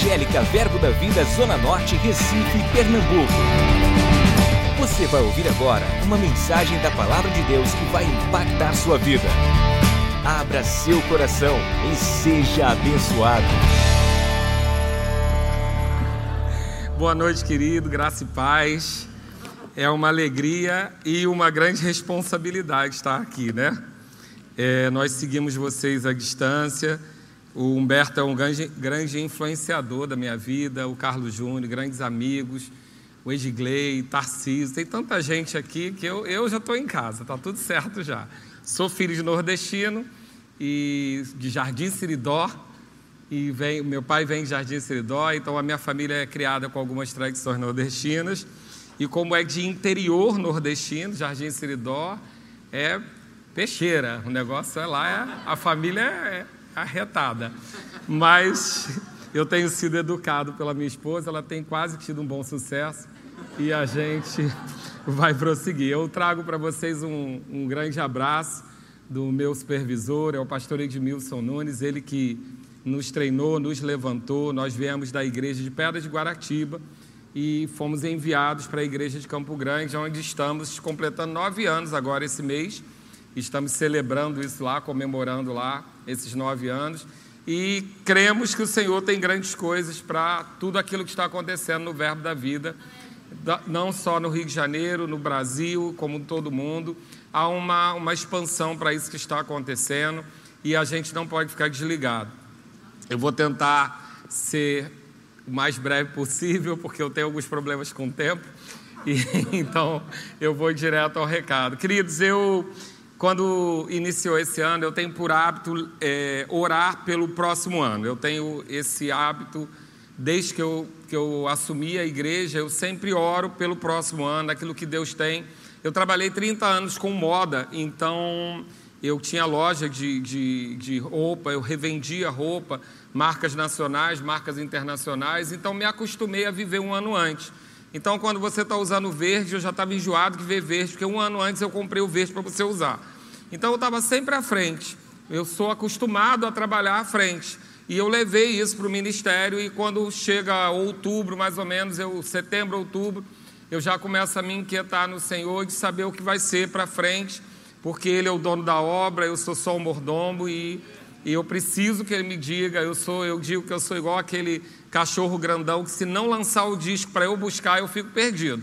Evangélica Verbo da Vida Zona Norte, Recife, Pernambuco. Você vai ouvir agora uma mensagem da Palavra de Deus que vai impactar sua vida. Abra seu coração e seja abençoado. Boa noite, querido, graça e paz. É uma alegria e uma grande responsabilidade estar aqui, né? É, nós seguimos vocês à distância. O Humberto é um grande, grande influenciador da minha vida, o Carlos Júnior, grandes amigos, o Edgley, Tarcísio, tem tanta gente aqui que eu, eu já estou em casa, está tudo certo já. Sou filho de nordestino e de Jardim Siridó, e vem, meu pai vem de Jardim Siridó, então a minha família é criada com algumas tradições nordestinas, e como é de interior nordestino, Jardim Siridó, é peixeira, o negócio é lá, é, a família é arretada. Mas eu tenho sido educado pela minha esposa, ela tem quase tido um bom sucesso e a gente vai prosseguir. Eu trago para vocês um, um, grande abraço do meu supervisor, é o pastor Edmilson Nunes, ele que nos treinou, nos levantou. Nós viemos da igreja de Pedra de Guaratiba e fomos enviados para a igreja de Campo Grande, onde estamos completando nove anos agora esse mês. Estamos celebrando isso lá, comemorando lá esses nove anos. E cremos que o Senhor tem grandes coisas para tudo aquilo que está acontecendo no Verbo da Vida, não só no Rio de Janeiro, no Brasil, como em todo mundo. Há uma, uma expansão para isso que está acontecendo e a gente não pode ficar desligado. Eu vou tentar ser o mais breve possível, porque eu tenho alguns problemas com o tempo, e, então eu vou direto ao recado. Queridos, eu quando iniciou esse ano, eu tenho por hábito é, orar pelo próximo ano. Eu tenho esse hábito desde que eu, que eu assumi a igreja, eu sempre oro pelo próximo ano, aquilo que Deus tem. Eu trabalhei 30 anos com moda, então eu tinha loja de, de, de roupa, eu revendia roupa, marcas nacionais, marcas internacionais, então me acostumei a viver um ano antes. Então, quando você está usando verde, eu já estava enjoado de ver verde, porque um ano antes eu comprei o verde para você usar. Então, eu estava sempre à frente. Eu sou acostumado a trabalhar à frente. E eu levei isso para o ministério, e quando chega outubro, mais ou menos, eu, setembro, outubro, eu já começo a me inquietar no Senhor de saber o que vai ser para frente, porque Ele é o dono da obra, eu sou só um mordomo e, e eu preciso que Ele me diga. Eu sou, eu digo que eu sou igual aquele cachorro grandão que se não lançar o disco para eu buscar, eu fico perdido.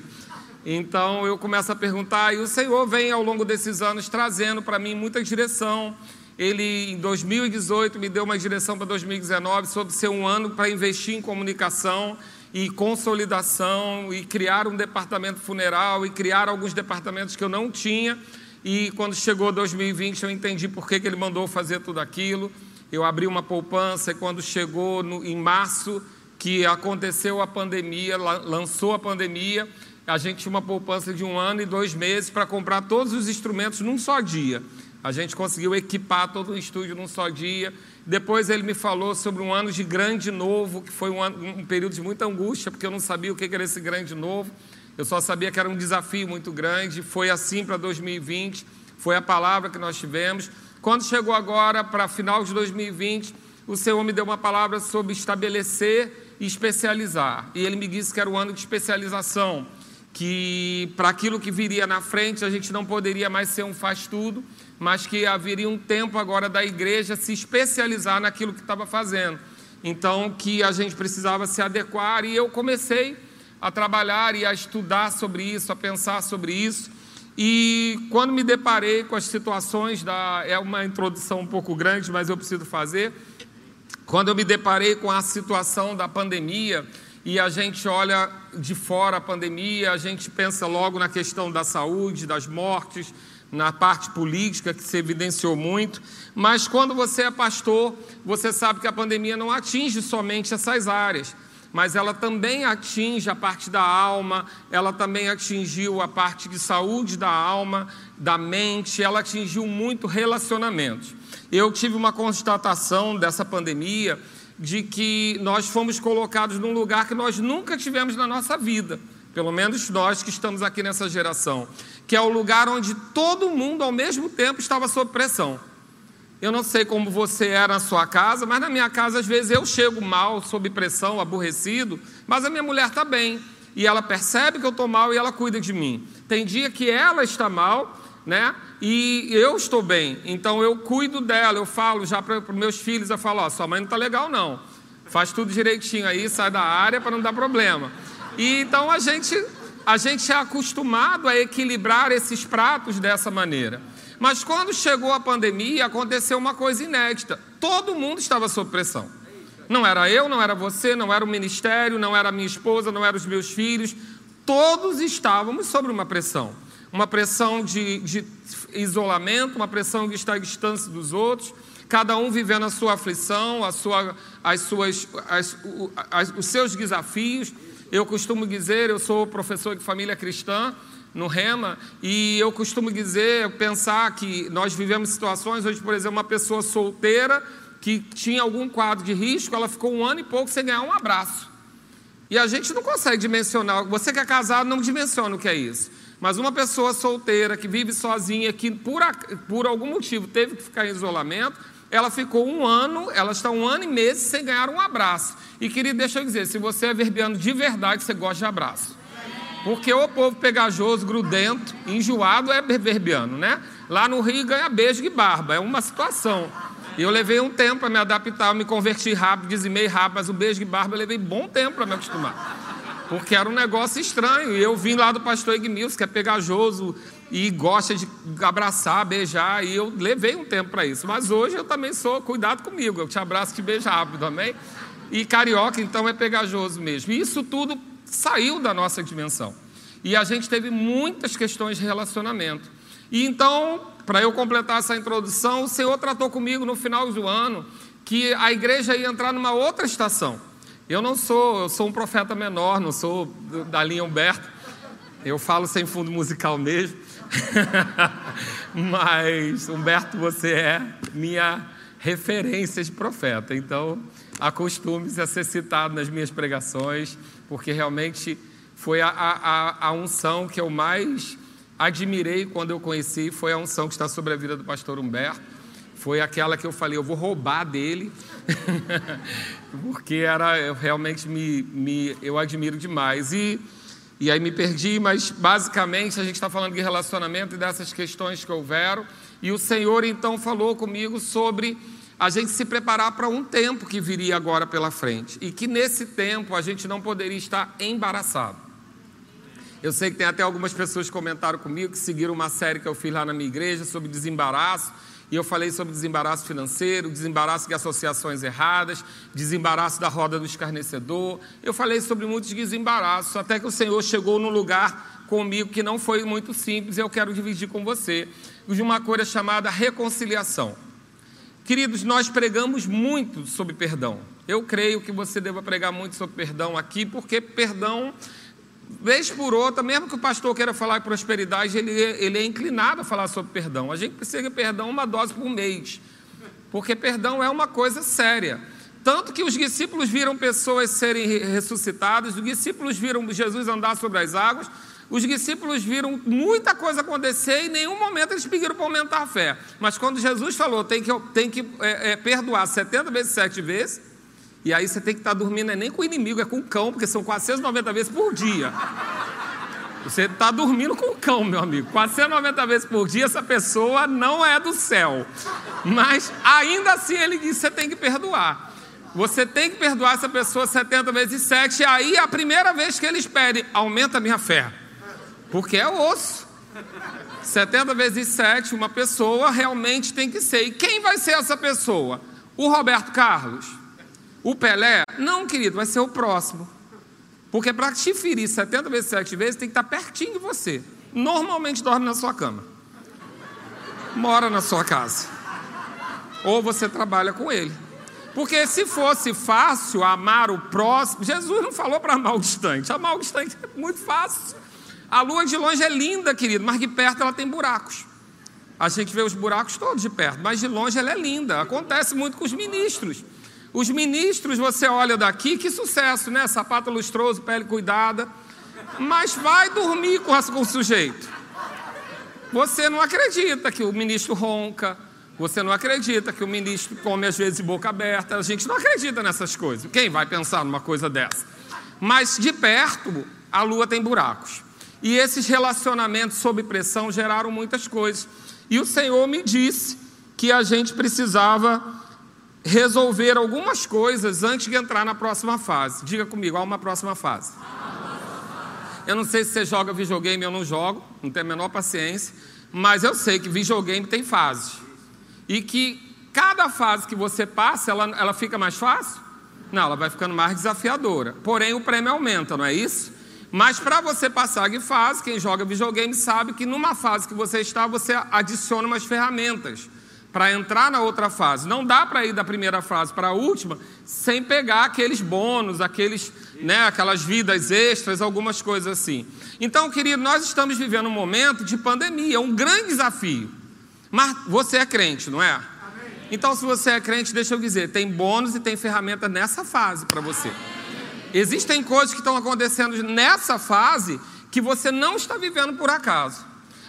Então eu começo a perguntar, e o Senhor vem ao longo desses anos trazendo para mim muita direção. Ele, em 2018, me deu uma direção para 2019 sobre ser um ano para investir em comunicação e consolidação e criar um departamento funeral e criar alguns departamentos que eu não tinha. E quando chegou 2020, eu entendi por que, que ele mandou fazer tudo aquilo. Eu abri uma poupança e quando chegou no, em março, que aconteceu a pandemia, lançou a pandemia, a gente tinha uma poupança de um ano e dois meses para comprar todos os instrumentos num só dia. A gente conseguiu equipar todo o estúdio num só dia. Depois ele me falou sobre um ano de grande novo, que foi um, ano, um período de muita angústia, porque eu não sabia o que era esse grande novo. Eu só sabia que era um desafio muito grande. Foi assim para 2020, foi a palavra que nós tivemos. Quando chegou agora para final de 2020, o Senhor me deu uma palavra sobre estabelecer especializar. E ele me disse que era o ano de especialização, que para aquilo que viria na frente a gente não poderia mais ser um faz-tudo, mas que haveria um tempo agora da igreja se especializar naquilo que estava fazendo. Então, que a gente precisava se adequar e eu comecei a trabalhar e a estudar sobre isso, a pensar sobre isso. E quando me deparei com as situações da. É uma introdução um pouco grande, mas eu preciso fazer. Quando eu me deparei com a situação da pandemia, e a gente olha de fora a pandemia, a gente pensa logo na questão da saúde, das mortes, na parte política que se evidenciou muito, mas quando você é pastor, você sabe que a pandemia não atinge somente essas áreas, mas ela também atinge a parte da alma, ela também atingiu a parte de saúde da alma, da mente, ela atingiu muito relacionamentos. Eu tive uma constatação dessa pandemia de que nós fomos colocados num lugar que nós nunca tivemos na nossa vida, pelo menos nós que estamos aqui nessa geração, que é o lugar onde todo mundo ao mesmo tempo estava sob pressão. Eu não sei como você é na sua casa, mas na minha casa, às vezes, eu chego mal, sob pressão, aborrecido, mas a minha mulher está bem. E ela percebe que eu estou mal e ela cuida de mim. Tem dia que ela está mal, né? E eu estou bem. Então eu cuido dela, eu falo já para os meus filhos, eu falo, ó, sua mãe não está legal, não. Faz tudo direitinho aí, sai da área para não dar problema. E então a gente, a gente é acostumado a equilibrar esses pratos dessa maneira. Mas quando chegou a pandemia, aconteceu uma coisa inédita. Todo mundo estava sob pressão. Não era eu, não era você, não era o ministério, não era minha esposa, não eram os meus filhos. Todos estávamos sob uma pressão. Uma pressão de, de isolamento, uma pressão de estar distância dos outros, cada um vivendo a sua aflição, a sua, as suas, as, as, os seus desafios. Eu costumo dizer, eu sou professor de família cristã, no Rema, e eu costumo dizer, pensar que nós vivemos situações hoje, por exemplo, uma pessoa solteira que tinha algum quadro de risco, ela ficou um ano e pouco sem ganhar um abraço. E a gente não consegue dimensionar, você que é casado não dimensiona o que é isso. Mas uma pessoa solteira que vive sozinha, que por, por algum motivo teve que ficar em isolamento, ela ficou um ano, ela está um ano e meses sem ganhar um abraço. E querido, deixa eu dizer, se você é verbiano de verdade, você gosta de abraço. Porque o povo pegajoso, grudento, enjoado é verbiano, né? Lá no Rio ganha beijo e barba, é uma situação. E eu levei um tempo para me adaptar, me converti rápido, dizimei rápido, mas o beijo de barba eu levei bom tempo para me acostumar. Porque era um negócio estranho. E eu vim lá do pastor Igmilson, que é pegajoso e gosta de abraçar, beijar, e eu levei um tempo para isso. Mas hoje eu também sou, cuidado comigo, eu te abraço e te beijo rápido, amém? E carioca, então, é pegajoso mesmo. E isso tudo saiu da nossa dimensão. E a gente teve muitas questões de relacionamento. E então, para eu completar essa introdução, o Senhor tratou comigo no final do ano que a igreja ia entrar numa outra estação. Eu não sou, eu sou um profeta menor, não sou da linha Humberto. Eu falo sem fundo musical mesmo. Mas, Humberto, você é minha referência de profeta. Então, acostume-se a ser citado nas minhas pregações porque realmente foi a, a, a unção que eu mais admirei quando eu conheci, foi a unção que está sobre a vida do pastor Humberto. Foi aquela que eu falei, eu vou roubar dele, porque era eu realmente me, me eu admiro demais. E, e aí me perdi, mas basicamente a gente está falando de relacionamento e dessas questões que houveram. E o Senhor então falou comigo sobre a gente se preparar para um tempo que viria agora pela frente e que nesse tempo a gente não poderia estar embaraçado. Eu sei que tem até algumas pessoas que comentaram comigo que seguiram uma série que eu fiz lá na minha igreja sobre desembaraço. E eu falei sobre desembaraço financeiro, desembaraço de associações erradas, desembaraço da roda do escarnecedor. Eu falei sobre muitos desembaraços, até que o Senhor chegou num lugar comigo que não foi muito simples e eu quero dividir com você, de uma coisa chamada reconciliação. Queridos, nós pregamos muito sobre perdão. Eu creio que você deva pregar muito sobre perdão aqui, porque perdão, vez por outra, mesmo que o pastor queira falar de prosperidade, ele, ele é inclinado a falar sobre perdão. A gente precisa de perdão uma dose por mês, porque perdão é uma coisa séria. Tanto que os discípulos viram pessoas serem ressuscitadas, os discípulos viram Jesus andar sobre as águas, os discípulos viram muita coisa acontecer e em nenhum momento eles pediram para aumentar a fé. Mas quando Jesus falou, tem que, tem que é, é, perdoar 70 vezes, 7 vezes, e aí você tem que estar tá dormindo, não é nem com o inimigo, é com o cão, porque são 490 vezes por dia. Você está dormindo com o cão, meu amigo. 490 vezes por dia, essa pessoa não é do céu. Mas ainda assim ele disse: você tem que perdoar. Você tem que perdoar essa pessoa 70 vezes 7, e aí a primeira vez que eles pedem, aumenta a minha fé. Porque é osso. 70 vezes 7, uma pessoa realmente tem que ser. E quem vai ser essa pessoa? O Roberto Carlos? O Pelé? Não, querido, vai ser o próximo. Porque para te ferir 70 vezes 7 vezes, tem que estar pertinho de você. Normalmente dorme na sua cama. Mora na sua casa. Ou você trabalha com ele. Porque se fosse fácil amar o próximo, Jesus não falou para amar o distante. Amar o distante é muito fácil. A lua de longe é linda, querido, mas de perto ela tem buracos. A gente vê os buracos todos de perto, mas de longe ela é linda. Acontece muito com os ministros. Os ministros, você olha daqui, que sucesso, né? Sapato lustroso, pele cuidada. Mas vai dormir com, o sujeito. Você não acredita que o ministro ronca, Você não acredita que o ministro come às vezes de boca aberta. A gente não acredita nessas coisas. Quem vai pensar numa coisa dessa? Mas de perto, a lua tem buracos. E esses relacionamentos sob pressão geraram muitas coisas. E o Senhor me disse que a gente precisava resolver algumas coisas antes de entrar na próxima fase. Diga comigo, há uma próxima fase. Eu não sei se você joga videogame ou não jogo, não tenho a menor paciência, mas eu sei que videogame tem fases. E que cada fase que você passa, ela, ela fica mais fácil? Não, ela vai ficando mais desafiadora. Porém, o prêmio aumenta, não é isso? Mas para você passar de fase, quem joga videogame sabe que numa fase que você está, você adiciona umas ferramentas para entrar na outra fase. Não dá para ir da primeira fase para a última sem pegar aqueles bônus, aqueles, né, aquelas vidas extras, algumas coisas assim. Então, querido, nós estamos vivendo um momento de pandemia, um grande desafio. Mas você é crente, não é? Então, se você é crente, deixa eu dizer, tem bônus e tem ferramenta nessa fase para você. Existem coisas que estão acontecendo nessa fase que você não está vivendo por acaso.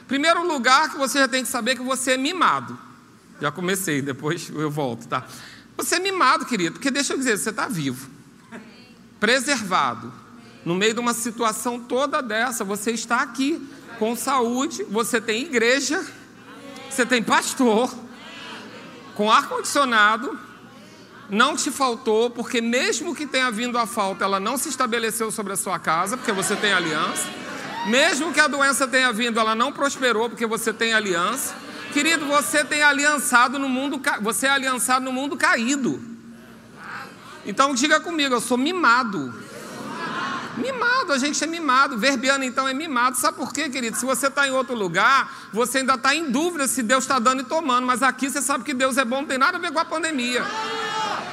Primeiro lugar, que você já tem que saber que você é mimado. Já comecei, depois eu volto, tá? Você é mimado, querido, porque deixa eu dizer, você está vivo, preservado, no meio de uma situação toda dessa, você está aqui com saúde, você tem igreja, você tem pastor, com ar-condicionado, não te faltou, porque mesmo que tenha vindo a falta, ela não se estabeleceu sobre a sua casa, porque você tem aliança. Mesmo que a doença tenha vindo, ela não prosperou, porque você tem aliança. Querido, você tem aliançado no mundo, você é aliançado no mundo caído. Então diga comigo, eu sou mimado. Mimado, a gente é mimado. Verbiano então é mimado. Sabe por quê, querido? Se você está em outro lugar, você ainda está em dúvida se Deus está dando e tomando. Mas aqui você sabe que Deus é bom, não tem nada a ver com a pandemia.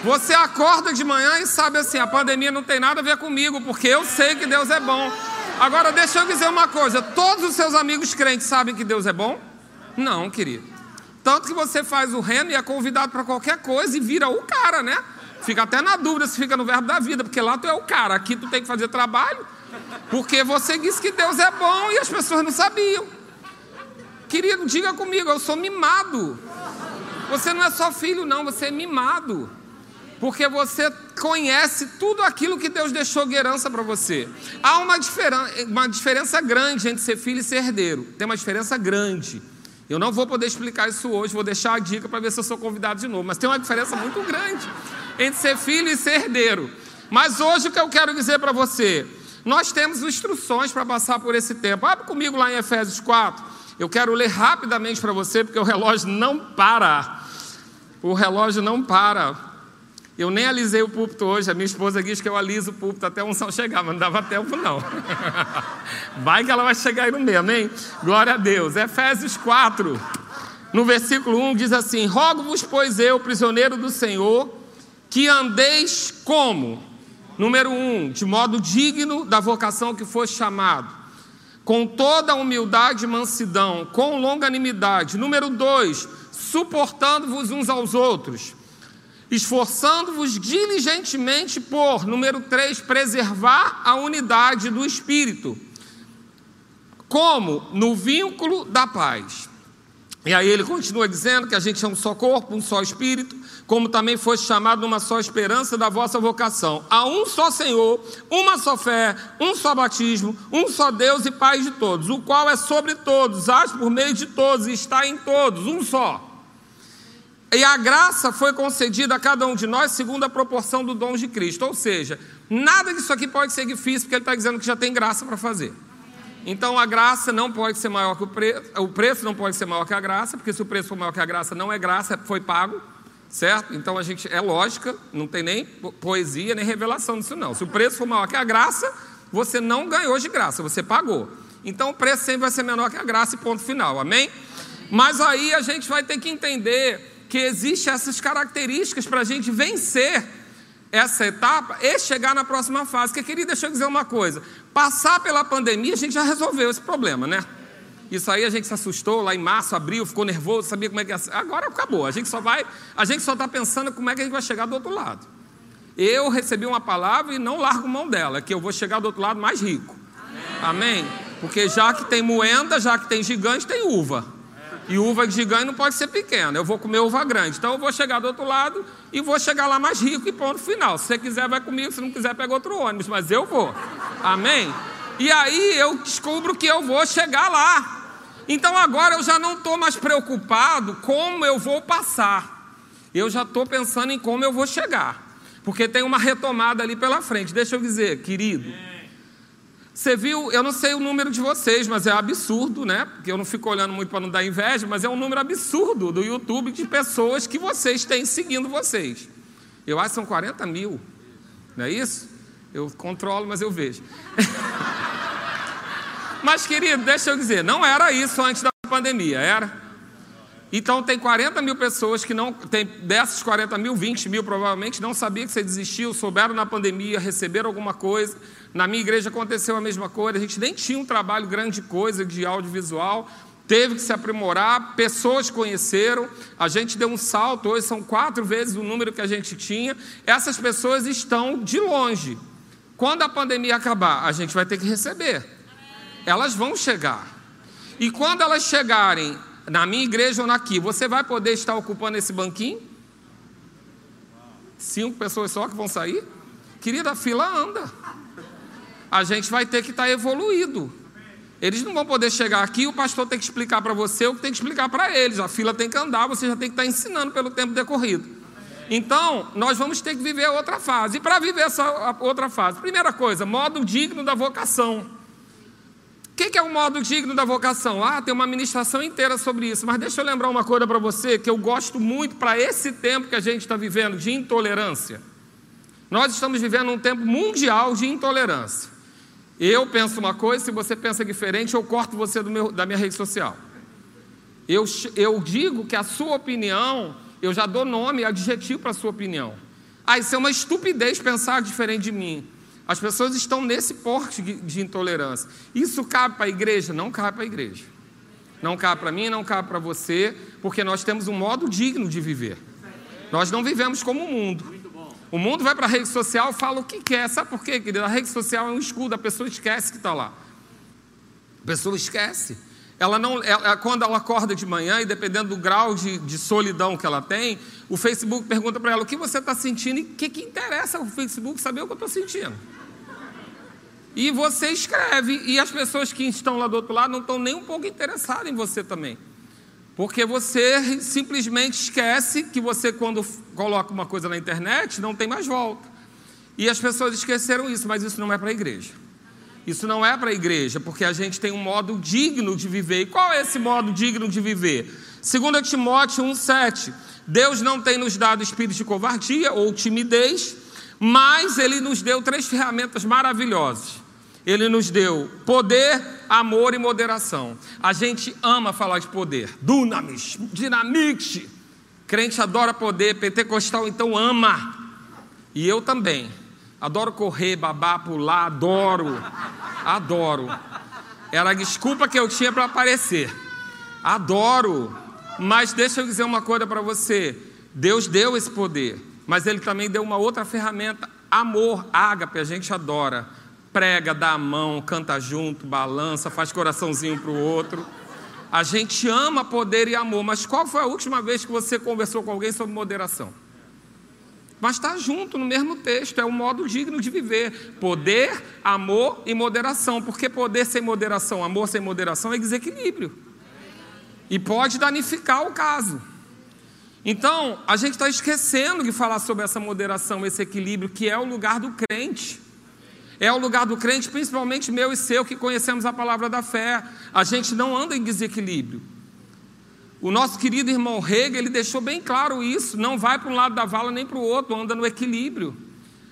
Você acorda de manhã e sabe assim: a pandemia não tem nada a ver comigo, porque eu sei que Deus é bom. Agora, deixa eu dizer uma coisa: todos os seus amigos crentes sabem que Deus é bom? Não, querido. Tanto que você faz o remo e é convidado para qualquer coisa e vira o cara, né? Fica até na dúvida se fica no verbo da vida, porque lá tu é o cara, aqui tu tem que fazer trabalho, porque você disse que Deus é bom e as pessoas não sabiam. Querido, diga comigo, eu sou mimado. Você não é só filho, não, você é mimado. Porque você conhece tudo aquilo que Deus deixou de herança para você. Há uma, diferença, uma diferença grande entre ser filho e ser herdeiro. Tem uma diferença grande. Eu não vou poder explicar isso hoje, vou deixar a dica para ver se eu sou convidado de novo. Mas tem uma diferença muito grande entre ser filho e ser herdeiro. Mas hoje o que eu quero dizer para você, nós temos instruções para passar por esse tempo. Abre comigo lá em Efésios 4. Eu quero ler rapidamente para você, porque o relógio não para. O relógio não para. Eu nem alisei o púlpito hoje, a minha esposa diz que eu aliso o púlpito até a unção chegar, mas não dava tempo não. Vai que ela vai chegar aí no meio, amém? Glória a Deus. Efésios 4, no versículo 1 diz assim: Rogo-vos, pois eu, prisioneiro do Senhor, que andeis como? Número 1, de modo digno da vocação que foste chamado, com toda humildade e mansidão, com longanimidade. Número 2, suportando-vos uns aos outros esforçando-vos diligentemente por, número 3, preservar a unidade do espírito. Como? No vínculo da paz. E aí ele continua dizendo que a gente é um só corpo, um só espírito, como também foi chamado numa só esperança da vossa vocação. Há um só Senhor, uma só fé, um só batismo, um só Deus e Pai de todos, o qual é sobre todos, age por meio de todos e está em todos, um só. E a graça foi concedida a cada um de nós segundo a proporção do dom de Cristo. Ou seja, nada disso aqui pode ser difícil, porque ele está dizendo que já tem graça para fazer. Então a graça não pode ser maior que o preço, o preço não pode ser maior que a graça, porque se o preço for maior que a graça, não é graça, foi pago, certo? Então a gente é lógica, não tem nem poesia nem revelação disso não. Se o preço for maior que a graça, você não ganhou de graça, você pagou. Então o preço sempre vai ser menor que a graça e ponto final. Amém? Mas aí a gente vai ter que entender que existem essas características para a gente vencer essa etapa e chegar na próxima fase. Que queria deixar eu dizer uma coisa: passar pela pandemia, a gente já resolveu esse problema, né? Isso aí a gente se assustou lá em março, abril, ficou nervoso, sabia como é que ia ser. Agora acabou. A gente só vai, a gente só está pensando como é que a gente vai chegar do outro lado. Eu recebi uma palavra e não largo mão dela, que eu vou chegar do outro lado mais rico. Amém? Amém? Porque já que tem moenda, já que tem gigante, tem uva. E uva gigante não pode ser pequena. Eu vou comer uva grande. Então eu vou chegar do outro lado e vou chegar lá mais rico e ponto final. Se você quiser, vai comigo. Se não quiser, pega outro ônibus. Mas eu vou. Amém? E aí eu descubro que eu vou chegar lá. Então agora eu já não estou mais preocupado como eu vou passar. Eu já estou pensando em como eu vou chegar. Porque tem uma retomada ali pela frente. Deixa eu dizer, querido. Você viu, eu não sei o número de vocês, mas é absurdo, né? Porque eu não fico olhando muito para não dar inveja, mas é um número absurdo do YouTube de pessoas que vocês têm seguindo vocês. Eu acho que são 40 mil, não é isso? Eu controlo, mas eu vejo. mas, querido, deixa eu dizer, não era isso antes da pandemia, era? Então tem 40 mil pessoas que não. Tem, dessas 40 mil, 20 mil provavelmente não sabia que você desistiu, souberam na pandemia, receberam alguma coisa. Na minha igreja aconteceu a mesma coisa, a gente nem tinha um trabalho grande coisa de audiovisual, teve que se aprimorar, pessoas conheceram, a gente deu um salto, hoje são quatro vezes o número que a gente tinha. Essas pessoas estão de longe. Quando a pandemia acabar, a gente vai ter que receber. Elas vão chegar. E quando elas chegarem, na minha igreja ou naqui, você vai poder estar ocupando esse banquinho? Cinco pessoas só que vão sair? Querida, a fila anda. A gente vai ter que estar evoluído. Eles não vão poder chegar aqui e o pastor tem que explicar para você o que tem que explicar para eles. A fila tem que andar, você já tem que estar ensinando pelo tempo decorrido. Então, nós vamos ter que viver outra fase. E para viver essa outra fase, primeira coisa, modo digno da vocação. O que, que é o modo digno da vocação? Ah, tem uma ministração inteira sobre isso, mas deixa eu lembrar uma coisa para você que eu gosto muito para esse tempo que a gente está vivendo de intolerância. Nós estamos vivendo um tempo mundial de intolerância. Eu penso uma coisa, se você pensa diferente, eu corto você meu, da minha rede social. Eu, eu digo que a sua opinião, eu já dou nome adjetivo para a sua opinião. Ah, isso é uma estupidez pensar diferente de mim. As pessoas estão nesse porte de intolerância. Isso cabe para a igreja? Não cabe para a igreja. Não cabe para mim, não cabe para você, porque nós temos um modo digno de viver. Nós não vivemos como o mundo. O mundo vai para a rede social e fala o que quer. Sabe por quê, querida? A rede social é um escudo, a pessoa esquece que está lá. A pessoa esquece. Ela não, ela, quando ela acorda de manhã, e dependendo do grau de, de solidão que ela tem, o Facebook pergunta para ela o que você está sentindo e o que, que interessa o Facebook saber o que eu estou sentindo. E você escreve, e as pessoas que estão lá do outro lado não estão nem um pouco interessadas em você também. Porque você simplesmente esquece que você, quando coloca uma coisa na internet, não tem mais volta. E as pessoas esqueceram isso, mas isso não é para a igreja. Isso não é para a igreja, porque a gente tem um modo digno de viver. E qual é esse modo digno de viver? Segundo Timóteo 1,7, Deus não tem nos dado espírito de covardia ou timidez, mas Ele nos deu três ferramentas maravilhosas. Ele nos deu poder, amor e moderação. A gente ama falar de poder. Dunamis, dinamite. Crente adora poder, pentecostal então ama. E eu também. Adoro correr, babar, pular, adoro. Adoro. Era a desculpa que eu tinha para aparecer. Adoro. Mas deixa eu dizer uma coisa para você. Deus deu esse poder, mas ele também deu uma outra ferramenta, amor, ágape, a gente adora prega, dá a mão, canta junto, balança, faz coraçãozinho para o outro. A gente ama poder e amor, mas qual foi a última vez que você conversou com alguém sobre moderação? Mas está junto no mesmo texto, é um modo digno de viver. Poder, amor e moderação. Porque poder sem moderação, amor sem moderação é desequilíbrio. E pode danificar o caso. Então, a gente está esquecendo de falar sobre essa moderação, esse equilíbrio, que é o lugar do crente. É o lugar do crente, principalmente meu e seu, que conhecemos a palavra da fé. A gente não anda em desequilíbrio. O nosso querido irmão Hegel, ele deixou bem claro isso. Não vai para um lado da vala nem para o outro, anda no equilíbrio.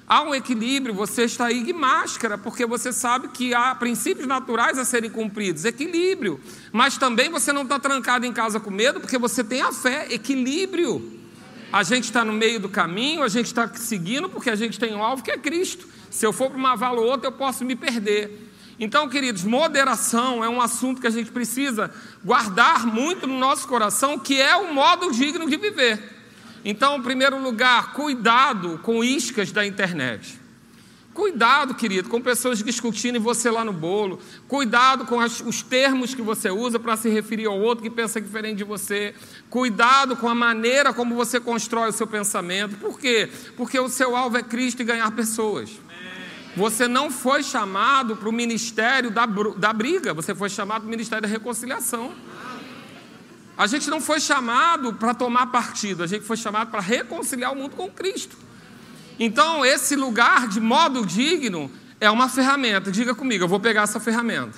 Há um equilíbrio, você está aí de máscara, porque você sabe que há princípios naturais a serem cumpridos, equilíbrio. Mas também você não está trancado em casa com medo, porque você tem a fé, equilíbrio. A gente está no meio do caminho, a gente está seguindo, porque a gente tem um alvo que é Cristo. Se eu for para uma vala ou outra, eu posso me perder. Então, queridos, moderação é um assunto que a gente precisa guardar muito no nosso coração, que é o modo digno de viver. Então, em primeiro lugar, cuidado com iscas da internet. Cuidado, querido, com pessoas discutindo e você lá no bolo. Cuidado com as, os termos que você usa para se referir ao outro que pensa diferente de você. Cuidado com a maneira como você constrói o seu pensamento. Por quê? Porque o seu alvo é Cristo e ganhar pessoas. Você não foi chamado para o ministério da, da briga, você foi chamado para o ministério da reconciliação. A gente não foi chamado para tomar partido, a gente foi chamado para reconciliar o mundo com Cristo. Então, esse lugar de modo digno é uma ferramenta. Diga comigo, eu vou pegar essa ferramenta.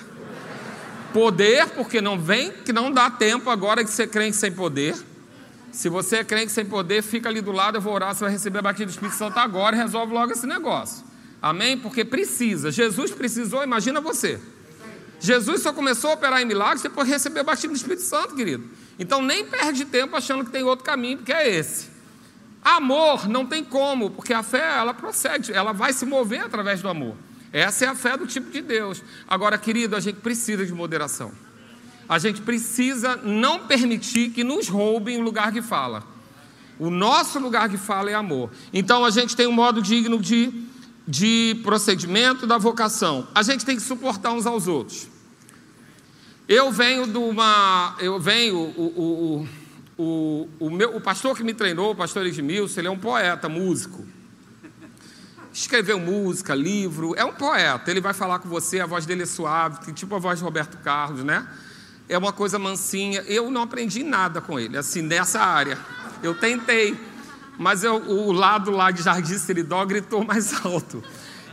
Poder, porque não vem, que não dá tempo agora de ser crente sem poder. Se você é crente sem poder, fica ali do lado, eu vou orar, você vai receber a batida do Espírito Santo agora e resolve logo esse negócio. Amém? Porque precisa. Jesus precisou, imagina você. Jesus só começou a operar em milagres depois de receber a batida do Espírito Santo, querido. Então nem perde tempo achando que tem outro caminho, porque é esse. Amor não tem como, porque a fé ela procede, ela vai se mover através do amor. Essa é a fé do tipo de Deus. Agora, querido, a gente precisa de moderação. A gente precisa não permitir que nos roubem o lugar que fala. O nosso lugar que fala é amor. Então a gente tem um modo digno de, de procedimento da vocação. A gente tem que suportar uns aos outros. Eu venho de uma. Eu venho. o, o o, o, meu, o pastor que me treinou, o pastor Edmilson, ele é um poeta, músico. Escreveu música, livro, é um poeta. Ele vai falar com você, a voz dele é suave, tipo a voz de Roberto Carlos, né? É uma coisa mansinha. Eu não aprendi nada com ele, assim, nessa área. Eu tentei, mas eu, o lado lá de Jardim Seridó gritou mais alto.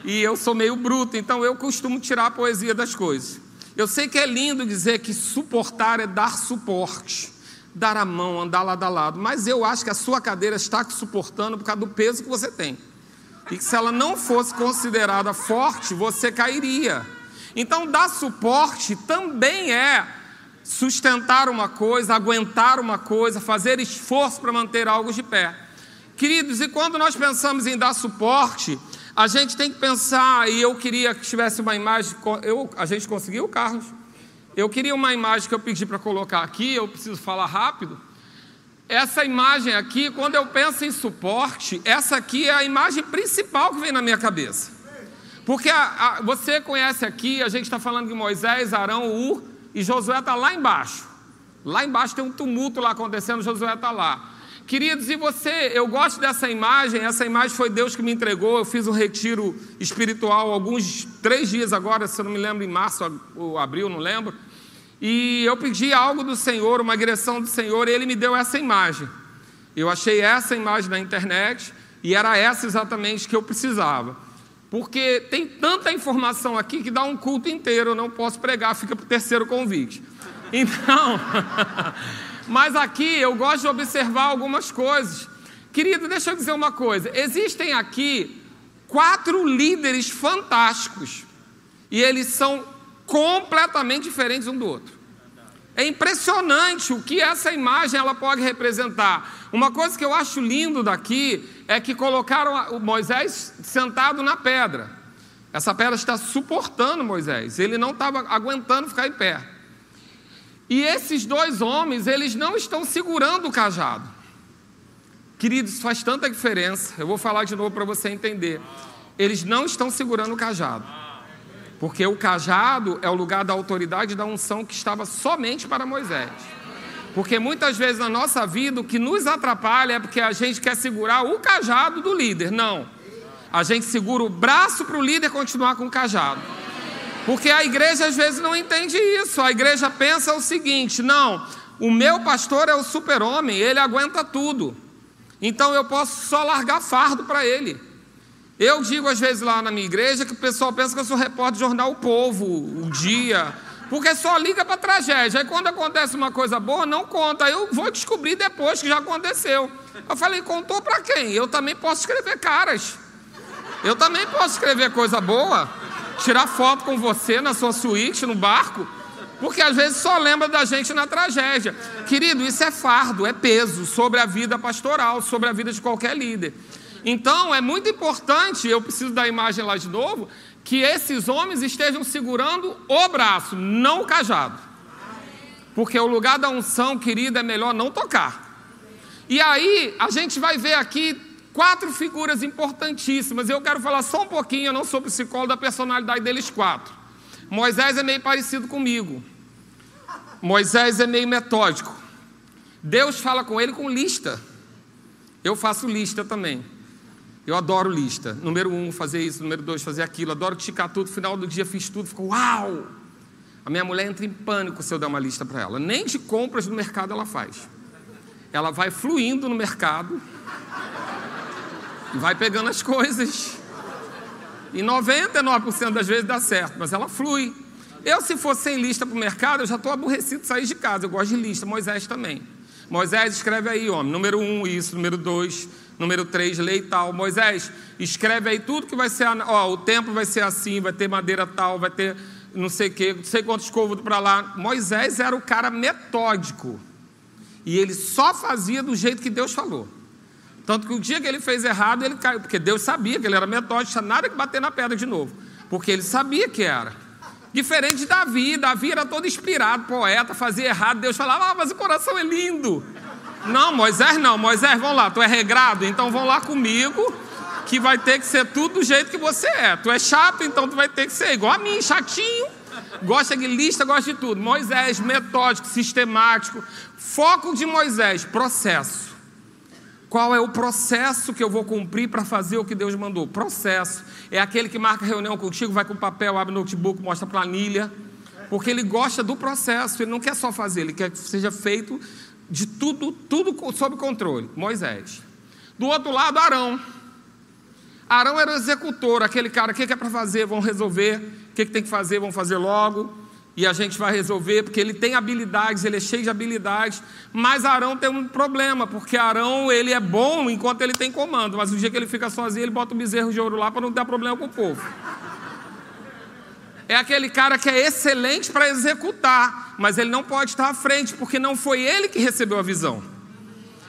E eu sou meio bruto, então eu costumo tirar a poesia das coisas. Eu sei que é lindo dizer que suportar é dar suporte dar a mão, andar lado a lado. Mas eu acho que a sua cadeira está suportando por causa do peso que você tem. E que se ela não fosse considerada forte, você cairia. Então, dar suporte também é sustentar uma coisa, aguentar uma coisa, fazer esforço para manter algo de pé. Queridos, e quando nós pensamos em dar suporte, a gente tem que pensar, e eu queria que tivesse uma imagem, eu, a gente conseguiu, Carlos? Eu queria uma imagem que eu pedi para colocar aqui, eu preciso falar rápido. Essa imagem aqui, quando eu penso em suporte, essa aqui é a imagem principal que vem na minha cabeça. Porque a, a, você conhece aqui, a gente está falando de Moisés, Arão, Ur, e Josué está lá embaixo. Lá embaixo tem um tumulto lá acontecendo, Josué está lá. Queridos, e você, eu gosto dessa imagem, essa imagem foi Deus que me entregou. Eu fiz um retiro espiritual alguns três dias agora, se eu não me lembro, em março ou abril, não lembro. E eu pedi algo do Senhor, uma direção do Senhor, e Ele me deu essa imagem. Eu achei essa imagem na internet e era essa exatamente que eu precisava. Porque tem tanta informação aqui que dá um culto inteiro, eu não posso pregar, fica para o terceiro convite. Então. Mas aqui eu gosto de observar algumas coisas. Querido, deixa eu dizer uma coisa: existem aqui quatro líderes fantásticos e eles são completamente diferentes um do outro. É impressionante o que essa imagem ela pode representar. Uma coisa que eu acho lindo daqui é que colocaram Moisés sentado na pedra. Essa pedra está suportando Moisés. Ele não estava aguentando ficar em pé. E esses dois homens, eles não estão segurando o cajado. Queridos, faz tanta diferença. Eu vou falar de novo para você entender. Eles não estão segurando o cajado. Porque o cajado é o lugar da autoridade da unção que estava somente para Moisés. Porque muitas vezes na nossa vida o que nos atrapalha é porque a gente quer segurar o cajado do líder. Não. A gente segura o braço para o líder continuar com o cajado. Porque a igreja às vezes não entende isso. A igreja pensa o seguinte: não, o meu pastor é o super-homem, ele aguenta tudo. Então eu posso só largar fardo para ele. Eu digo às vezes lá na minha igreja que o pessoal pensa que eu sou repórter do jornal O Povo, o Dia, porque só liga para tragédia. Aí quando acontece uma coisa boa, não conta. Eu vou descobrir depois que já aconteceu. Eu falei, contou para quem? Eu também posso escrever caras. Eu também posso escrever coisa boa tirar foto com você na sua suíte, no barco, porque às vezes só lembra da gente na tragédia. Querido, isso é fardo, é peso sobre a vida pastoral, sobre a vida de qualquer líder. Então é muito importante, eu preciso da imagem lá de novo, que esses homens estejam segurando o braço, não o cajado. Porque o lugar da unção, querida, é melhor não tocar. E aí a gente vai ver aqui Quatro figuras importantíssimas. Eu quero falar só um pouquinho, eu não sou psicólogo da personalidade deles quatro. Moisés é meio parecido comigo. Moisés é meio metódico. Deus fala com ele com lista. Eu faço lista também. Eu adoro lista. Número um, fazer isso. Número dois, fazer aquilo. Adoro ticar tudo. Final do dia fiz tudo. Ficou uau! A minha mulher entra em pânico se eu der uma lista para ela. Nem de compras no mercado ela faz. Ela vai fluindo no mercado e vai pegando as coisas. E 99% das vezes dá certo, mas ela flui. Eu, se fosse sem lista para o mercado, eu já estou aborrecido de sair de casa. Eu gosto de lista. Moisés também. Moisés, escreve aí, homem. Número um, isso. Número dois, número três, lei tal. Moisés, escreve aí tudo que vai ser. Ó, o templo vai ser assim, vai ter madeira tal, vai ter não sei o quê, não sei quantos côvados para lá. Moisés era o cara metódico. E ele só fazia do jeito que Deus falou. Tanto que o dia que ele fez errado, ele caiu, porque Deus sabia que ele era metódico, nada que bater na pedra de novo. Porque ele sabia que era. Diferente de Davi, Davi era todo inspirado, poeta, fazia errado, Deus falava, ah, mas o coração é lindo. Não, Moisés não, Moisés, vamos lá, tu é regrado, então vão lá comigo, que vai ter que ser tudo do jeito que você é. Tu é chato, então tu vai ter que ser igual a mim, chatinho. Gosta de lista, gosta de tudo. Moisés, metódico, sistemático. Foco de Moisés, processo. Qual é o processo que eu vou cumprir para fazer o que Deus mandou? Processo. É aquele que marca reunião contigo, vai com papel, abre notebook, mostra planilha. Porque ele gosta do processo, ele não quer só fazer, ele quer que seja feito de tudo, tudo sob controle. Moisés. Do outro lado, Arão. Arão era o executor, aquele cara, o que é para fazer, vão resolver, o que, que tem que fazer, vão fazer logo e a gente vai resolver, porque ele tem habilidades, ele é cheio de habilidades, mas Arão tem um problema, porque Arão ele é bom enquanto ele tem comando, mas o dia que ele fica sozinho, ele bota o bezerro de ouro lá para não dar problema com o povo. É aquele cara que é excelente para executar, mas ele não pode estar à frente, porque não foi ele que recebeu a visão.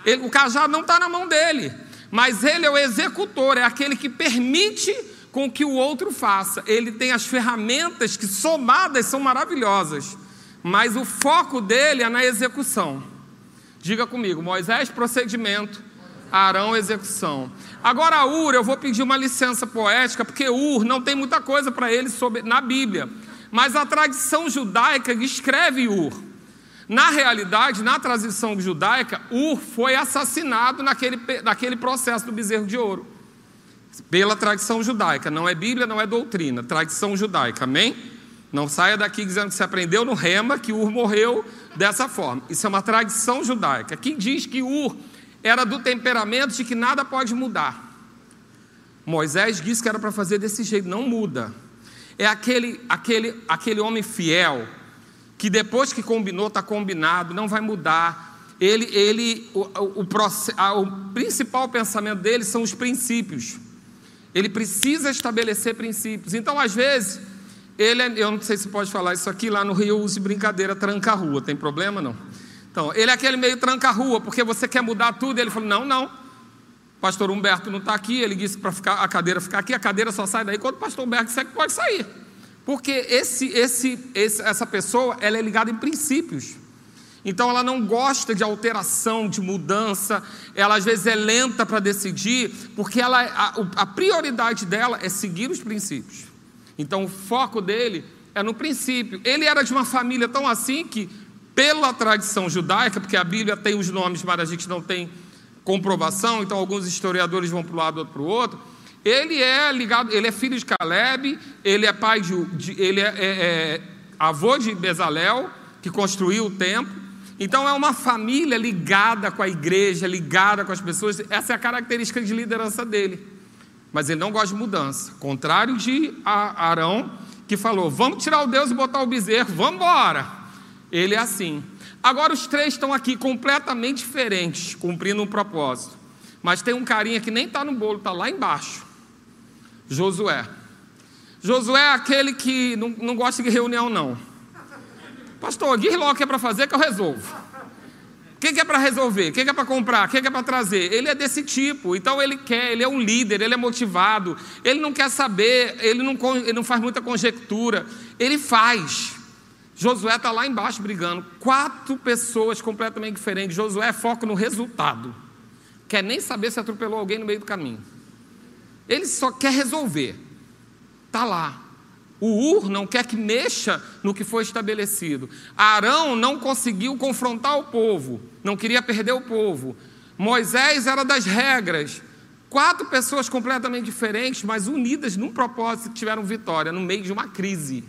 Ele, o cajado não está na mão dele, mas ele é o executor, é aquele que permite com que o outro faça. Ele tem as ferramentas que, somadas, são maravilhosas, mas o foco dele é na execução. Diga comigo: Moisés, procedimento, Arão, execução. Agora, Ur, eu vou pedir uma licença poética, porque Ur não tem muita coisa para ele sobre, na Bíblia, mas a tradição judaica escreve Ur. Na realidade, na tradição judaica, Ur foi assassinado naquele, naquele processo do bezerro de ouro pela tradição judaica. Não é Bíblia, não é doutrina, tradição judaica, amém? Não saia daqui dizendo que você aprendeu no rema que Ur morreu dessa forma. Isso é uma tradição judaica. Quem diz que Ur era do temperamento de que nada pode mudar. Moisés disse que era para fazer desse jeito, não muda. É aquele, aquele, aquele homem fiel que depois que combinou, está combinado, não vai mudar. Ele, ele, o, o, o, o principal pensamento dele são os princípios. Ele precisa estabelecer princípios. Então, às vezes, ele é, eu não sei se pode falar isso aqui, lá no Rio use brincadeira tranca-rua, tem problema não? Então, ele é aquele meio tranca-rua, porque você quer mudar tudo, ele falou: não, não. Pastor Humberto não está aqui, ele disse para a cadeira ficar aqui, a cadeira só sai daí quando o pastor Humberto disser que pode sair. Porque esse, esse, esse, essa pessoa ela é ligada em princípios. Então ela não gosta de alteração, de mudança, ela às vezes é lenta para decidir, porque ela, a, a prioridade dela é seguir os princípios. Então o foco dele é no princípio. Ele era de uma família tão assim que, pela tradição judaica, porque a Bíblia tem os nomes, mas a gente não tem comprovação, então alguns historiadores vão para um lado, outro para o outro. Ele é ligado, ele é filho de Caleb, ele é pai de, ele é, é, é avô de Bezalel, que construiu o templo. Então é uma família ligada com a igreja, ligada com as pessoas. Essa é a característica de liderança dele. Mas ele não gosta de mudança. Contrário de Arão, que falou: vamos tirar o Deus e botar o bezerro, vamos embora. Ele é assim. Agora os três estão aqui completamente diferentes, cumprindo um propósito. Mas tem um carinha que nem está no bolo, está lá embaixo. Josué. Josué é aquele que não, não gosta de reunião, não. Pastor, diz logo o que é para fazer que eu resolvo. O que é para resolver? O que é para comprar? O que é para trazer? Ele é desse tipo, então ele quer, ele é um líder, ele é motivado, ele não quer saber, ele não, ele não faz muita conjectura, ele faz. Josué está lá embaixo brigando, quatro pessoas completamente diferentes. Josué foca no resultado. quer nem saber se atropelou alguém no meio do caminho. Ele só quer resolver. Está lá. O Ur não quer que mexa no que foi estabelecido. Arão não conseguiu confrontar o povo, não queria perder o povo. Moisés era das regras. Quatro pessoas completamente diferentes, mas unidas num propósito que tiveram vitória no meio de uma crise.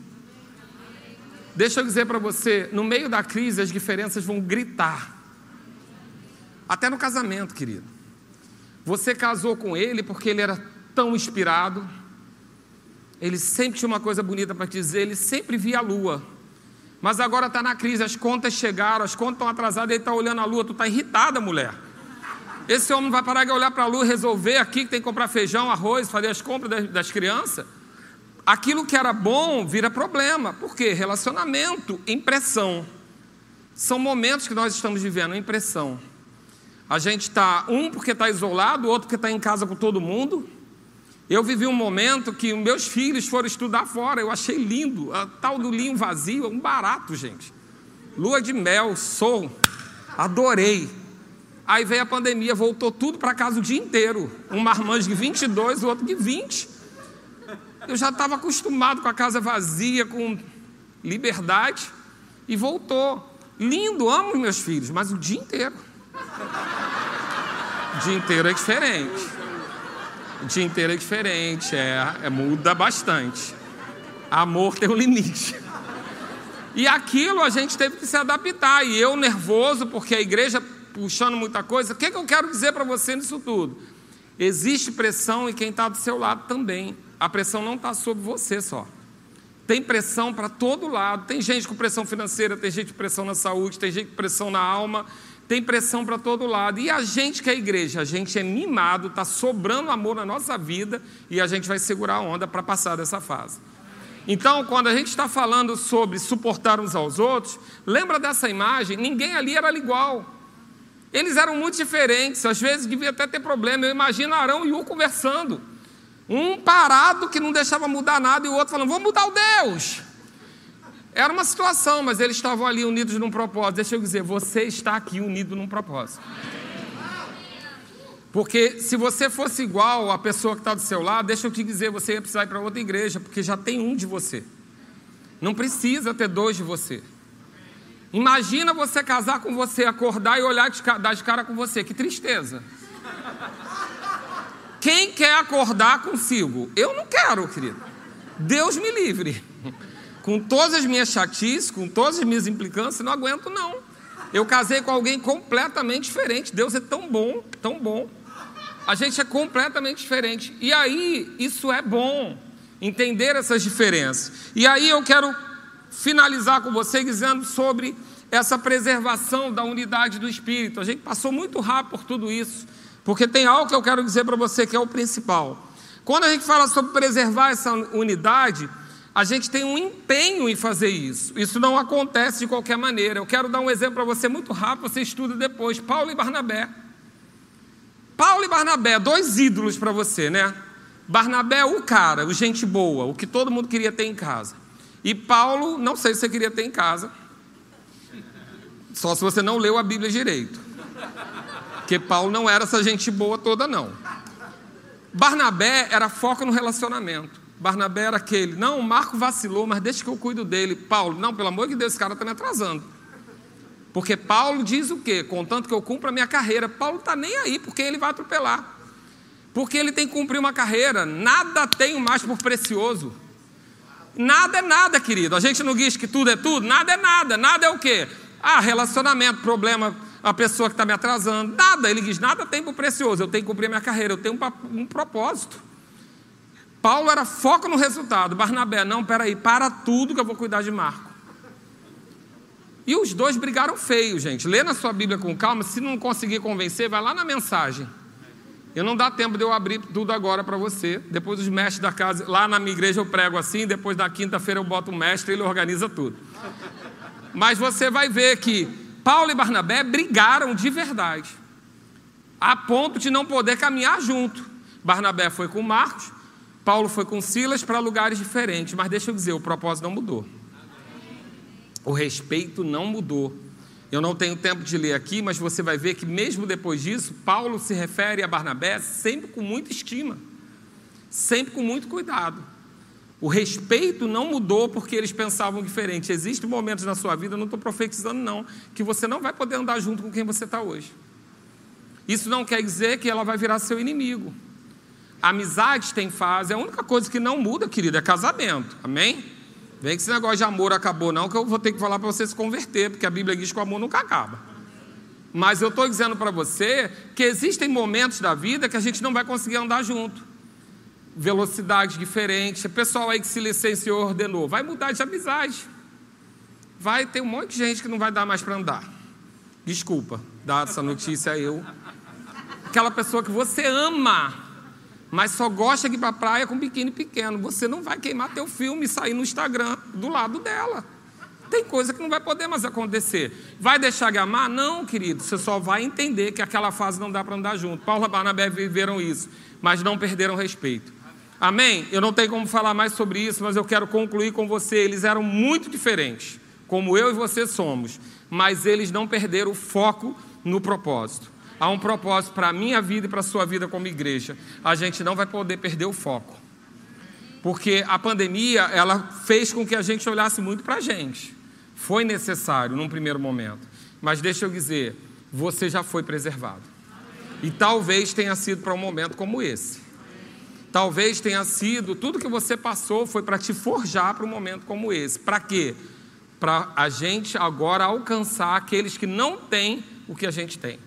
Deixa eu dizer para você, no meio da crise as diferenças vão gritar. Até no casamento, querido. Você casou com ele porque ele era tão inspirado. Ele sempre tinha uma coisa bonita para dizer, ele sempre via a lua. Mas agora está na crise, as contas chegaram, as contas estão atrasadas, ele está olhando a lua, tu está irritada, mulher. Esse homem vai parar de olhar para a lua resolver aqui que tem que comprar feijão, arroz, fazer as compras das, das crianças aquilo que era bom vira problema. Por quê? Relacionamento, impressão. São momentos que nós estamos vivendo, impressão. A gente está, um porque está isolado, outro porque está em casa com todo mundo. Eu vivi um momento que meus filhos foram estudar fora, eu achei lindo. A tal do linho vazio é um barato, gente. Lua de mel, sou, adorei. Aí veio a pandemia, voltou tudo para casa o dia inteiro. Um marmanjo de 22, o outro de 20. Eu já estava acostumado com a casa vazia, com liberdade, e voltou. Lindo, amo meus filhos, mas o dia inteiro. O dia inteiro é diferente. O dia inteiro é diferente, é, é muda bastante. Amor tem um limite. E aquilo a gente teve que se adaptar. E eu nervoso, porque a igreja puxando muita coisa. O que, é que eu quero dizer para você nisso tudo? Existe pressão em quem está do seu lado também a pressão não está sobre você só. Tem pressão para todo lado. Tem gente com pressão financeira, tem gente com pressão na saúde, tem gente com pressão na alma, tem pressão para todo lado. E a gente que é a igreja, a gente é mimado, está sobrando amor na nossa vida e a gente vai segurar a onda para passar dessa fase. Então, quando a gente está falando sobre suportar uns aos outros, lembra dessa imagem? Ninguém ali era igual. Eles eram muito diferentes, às vezes devia até ter problema. Eu imagino Arão e U conversando. Um parado que não deixava mudar nada e o outro falando, vamos mudar o Deus. Era uma situação, mas eles estavam ali unidos num propósito. Deixa eu dizer, você está aqui unido num propósito. Porque se você fosse igual à pessoa que está do seu lado, deixa eu te dizer, você ia precisar ir para outra igreja, porque já tem um de você. Não precisa ter dois de você. Imagina você casar com você, acordar e olhar de, dar de cara com você. Que tristeza. Quem quer acordar consigo? Eu não quero, querido. Deus me livre. Com todas as minhas chatices, com todas as minhas implicâncias, não aguento, não. Eu casei com alguém completamente diferente. Deus é tão bom, tão bom. A gente é completamente diferente. E aí, isso é bom, entender essas diferenças. E aí eu quero finalizar com você dizendo sobre essa preservação da unidade do Espírito. A gente passou muito rápido por tudo isso. Porque tem algo que eu quero dizer para você que é o principal. Quando a gente fala sobre preservar essa unidade, a gente tem um empenho em fazer isso. Isso não acontece de qualquer maneira. Eu quero dar um exemplo para você muito rápido, você estuda depois. Paulo e Barnabé. Paulo e Barnabé, dois ídolos para você, né? Barnabé, o cara, o gente boa, o que todo mundo queria ter em casa. E Paulo, não sei se você queria ter em casa. Só se você não leu a Bíblia direito. Porque Paulo não era essa gente boa toda, não. Barnabé era foco no relacionamento. Barnabé era aquele, não, o Marco vacilou, mas deixa que eu cuido dele. Paulo, não, pelo amor de Deus, esse cara está me atrasando. Porque Paulo diz o quê? Contanto que eu cumpra a minha carreira. Paulo está nem aí, porque ele vai atropelar. Porque ele tem que cumprir uma carreira. Nada tenho mais por precioso. Nada é nada, querido. A gente não diz que tudo é tudo. Nada é nada. Nada é o quê? Ah, relacionamento, problema a pessoa que está me atrasando. Nada, ele diz: nada tempo precioso, eu tenho que cumprir minha carreira, eu tenho um, um propósito. Paulo era foco no resultado, Barnabé, não, peraí, para tudo que eu vou cuidar de Marco. E os dois brigaram feio, gente. Lê na sua Bíblia com calma, se não conseguir convencer, vai lá na mensagem. Eu não dá tempo de eu abrir tudo agora para você. Depois os mestres da casa, lá na minha igreja eu prego assim, depois da quinta-feira eu boto o mestre e ele organiza tudo. Mas você vai ver que Paulo e Barnabé brigaram de verdade, a ponto de não poder caminhar junto. Barnabé foi com Marcos, Paulo foi com Silas para lugares diferentes, mas deixa eu dizer, o propósito não mudou. O respeito não mudou. Eu não tenho tempo de ler aqui, mas você vai ver que mesmo depois disso, Paulo se refere a Barnabé sempre com muita estima, sempre com muito cuidado. O respeito não mudou porque eles pensavam diferente. Existem momentos na sua vida, não estou profetizando não, que você não vai poder andar junto com quem você está hoje. Isso não quer dizer que ela vai virar seu inimigo. Amizade tem fase, a única coisa que não muda, querido, é casamento. Amém? Vem que esse negócio de amor acabou, não, que eu vou ter que falar para você se converter, porque a Bíblia diz que o amor nunca acaba. Mas eu estou dizendo para você que existem momentos da vida que a gente não vai conseguir andar junto. Velocidades diferentes. O pessoal aí que se licenciou ordenou, vai mudar de amizade. Vai ter um monte de gente que não vai dar mais para andar. Desculpa, dar essa notícia a eu. Aquela pessoa que você ama, mas só gosta de ir para a praia com biquíni pequeno. Você não vai queimar teu filme e sair no Instagram do lado dela. Tem coisa que não vai poder mais acontecer. Vai deixar de amar? Não, querido. Você só vai entender que aquela fase não dá para andar junto. Paulo e Barnabé viveram isso, mas não perderam respeito. Amém? Eu não tenho como falar mais sobre isso, mas eu quero concluir com você. Eles eram muito diferentes, como eu e você somos, mas eles não perderam o foco no propósito há um propósito para a minha vida e para a sua vida como igreja, a gente não vai poder perder o foco. Porque a pandemia, ela fez com que a gente olhasse muito para a gente. Foi necessário num primeiro momento. Mas deixa eu dizer, você já foi preservado. E talvez tenha sido para um momento como esse. Talvez tenha sido, tudo que você passou foi para te forjar para um momento como esse. Para quê? Para a gente agora alcançar aqueles que não têm o que a gente tem.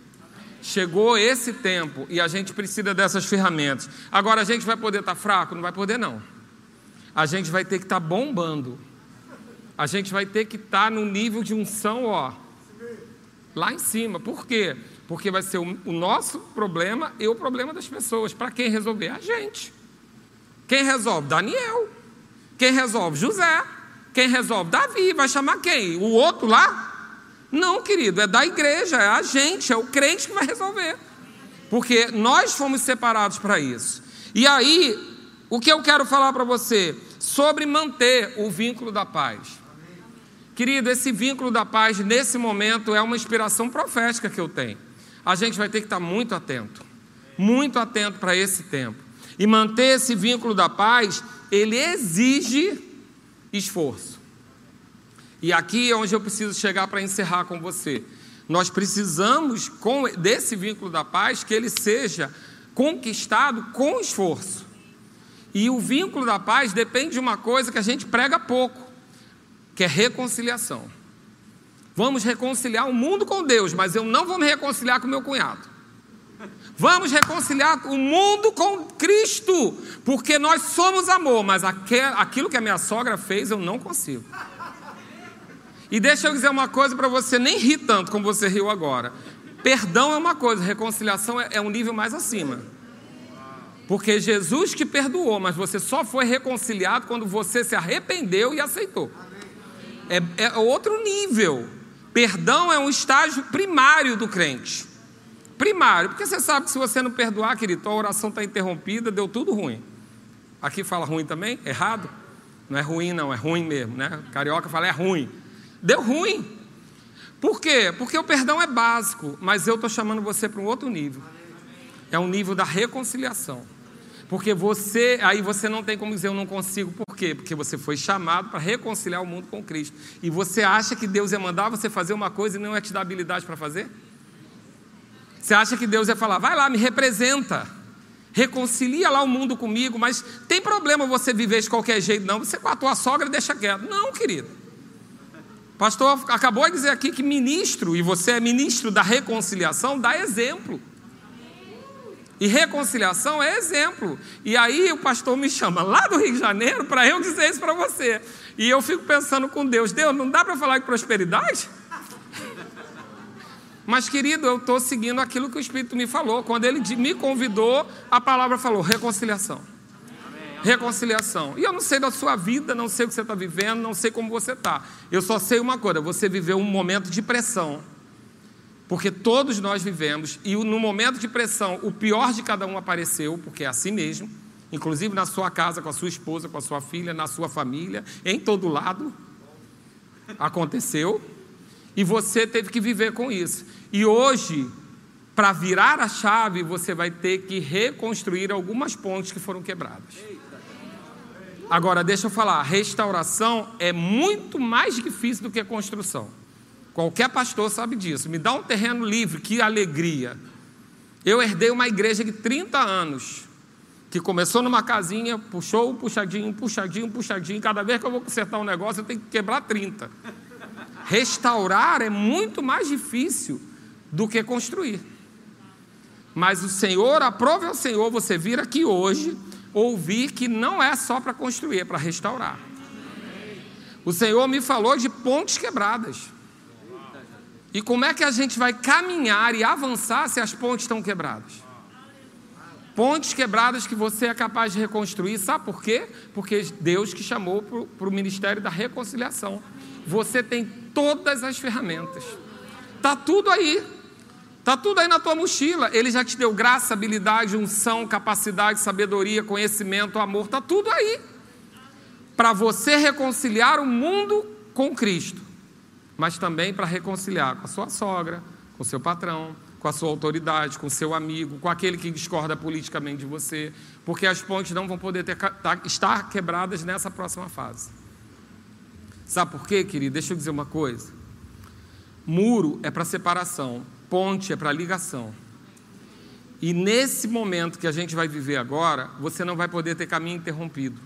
Chegou esse tempo e a gente precisa dessas ferramentas. Agora a gente vai poder estar tá fraco? Não vai poder, não. A gente vai ter que estar tá bombando. A gente vai ter que estar tá no nível de unção, ó, lá em cima. Por quê? Porque vai ser o, o nosso problema e o problema das pessoas. Para quem resolver? A gente. Quem resolve? Daniel. Quem resolve? José. Quem resolve? Davi. Vai chamar quem? O outro lá? Não, querido, é da igreja, é a gente, é o crente que vai resolver. Porque nós fomos separados para isso. E aí, o que eu quero falar para você sobre manter o vínculo da paz. Querido, esse vínculo da paz nesse momento é uma inspiração profética que eu tenho. A gente vai ter que estar muito atento, muito atento para esse tempo. E manter esse vínculo da paz, ele exige esforço. E aqui é onde eu preciso chegar para encerrar com você. Nós precisamos com, desse vínculo da paz que ele seja conquistado com esforço. E o vínculo da paz depende de uma coisa que a gente prega pouco, que é reconciliação. Vamos reconciliar o mundo com Deus, mas eu não vou me reconciliar com meu cunhado. Vamos reconciliar o mundo com Cristo, porque nós somos amor, mas aquilo que a minha sogra fez eu não consigo. E deixa eu dizer uma coisa para você nem rir tanto como você riu agora. Perdão é uma coisa, reconciliação é, é um nível mais acima. Porque Jesus te perdoou, mas você só foi reconciliado quando você se arrependeu e aceitou. É, é outro nível. Perdão é um estágio primário do crente. Primário, porque você sabe que se você não perdoar, querido, a oração está interrompida, deu tudo ruim. Aqui fala ruim também? Errado? Não é ruim, não, é ruim mesmo, né? Carioca fala é ruim. Deu ruim. Por quê? Porque o perdão é básico, mas eu estou chamando você para um outro nível. É um nível da reconciliação. Porque você, aí você não tem como dizer eu não consigo, por quê? Porque você foi chamado para reconciliar o mundo com Cristo. E você acha que Deus ia mandar você fazer uma coisa e não ia te dar habilidade para fazer? Você acha que Deus ia falar, vai lá, me representa, reconcilia lá o mundo comigo, mas tem problema você viver de qualquer jeito, não? Você com a tua sogra deixa quieto. Não, querido. Pastor acabou de dizer aqui que ministro, e você é ministro da reconciliação, dá exemplo. E reconciliação é exemplo. E aí o pastor me chama lá do Rio de Janeiro para eu dizer isso para você. E eu fico pensando com Deus: Deus, não dá para falar de prosperidade? Mas, querido, eu estou seguindo aquilo que o Espírito me falou. Quando ele me convidou, a palavra falou: reconciliação reconciliação. E eu não sei da sua vida, não sei o que você está vivendo, não sei como você está. Eu só sei uma coisa: você viveu um momento de pressão. Porque todos nós vivemos, e no momento de pressão, o pior de cada um apareceu, porque é assim mesmo, inclusive na sua casa, com a sua esposa, com a sua filha, na sua família, em todo lado. Aconteceu. E você teve que viver com isso. E hoje, para virar a chave, você vai ter que reconstruir algumas pontes que foram quebradas. Agora, deixa eu falar: restauração é muito mais difícil do que construção. Qualquer pastor sabe disso. Me dá um terreno livre, que alegria. Eu herdei uma igreja de 30 anos, que começou numa casinha, puxou, puxadinho, puxadinho, puxadinho. Cada vez que eu vou consertar um negócio, eu tenho que quebrar 30. Restaurar é muito mais difícil do que construir. Mas o Senhor, aprove ao Senhor você vir aqui hoje ouvir que não é só para construir, é para restaurar. O Senhor me falou de pontes quebradas. E como é que a gente vai caminhar e avançar se as pontes estão quebradas? Pontes quebradas que você é capaz de reconstruir, sabe por quê? Porque Deus que chamou para o ministério da reconciliação. Você tem todas as ferramentas, está tudo aí, está tudo aí na tua mochila. Ele já te deu graça, habilidade, unção, capacidade, sabedoria, conhecimento, amor, está tudo aí para você reconciliar o mundo com Cristo mas também para reconciliar com a sua sogra, com o seu patrão, com a sua autoridade, com o seu amigo, com aquele que discorda politicamente de você, porque as pontes não vão poder ter, tá, estar quebradas nessa próxima fase. Sabe por quê, querido? Deixa eu dizer uma coisa. Muro é para separação, ponte é para ligação. E nesse momento que a gente vai viver agora, você não vai poder ter caminho interrompido.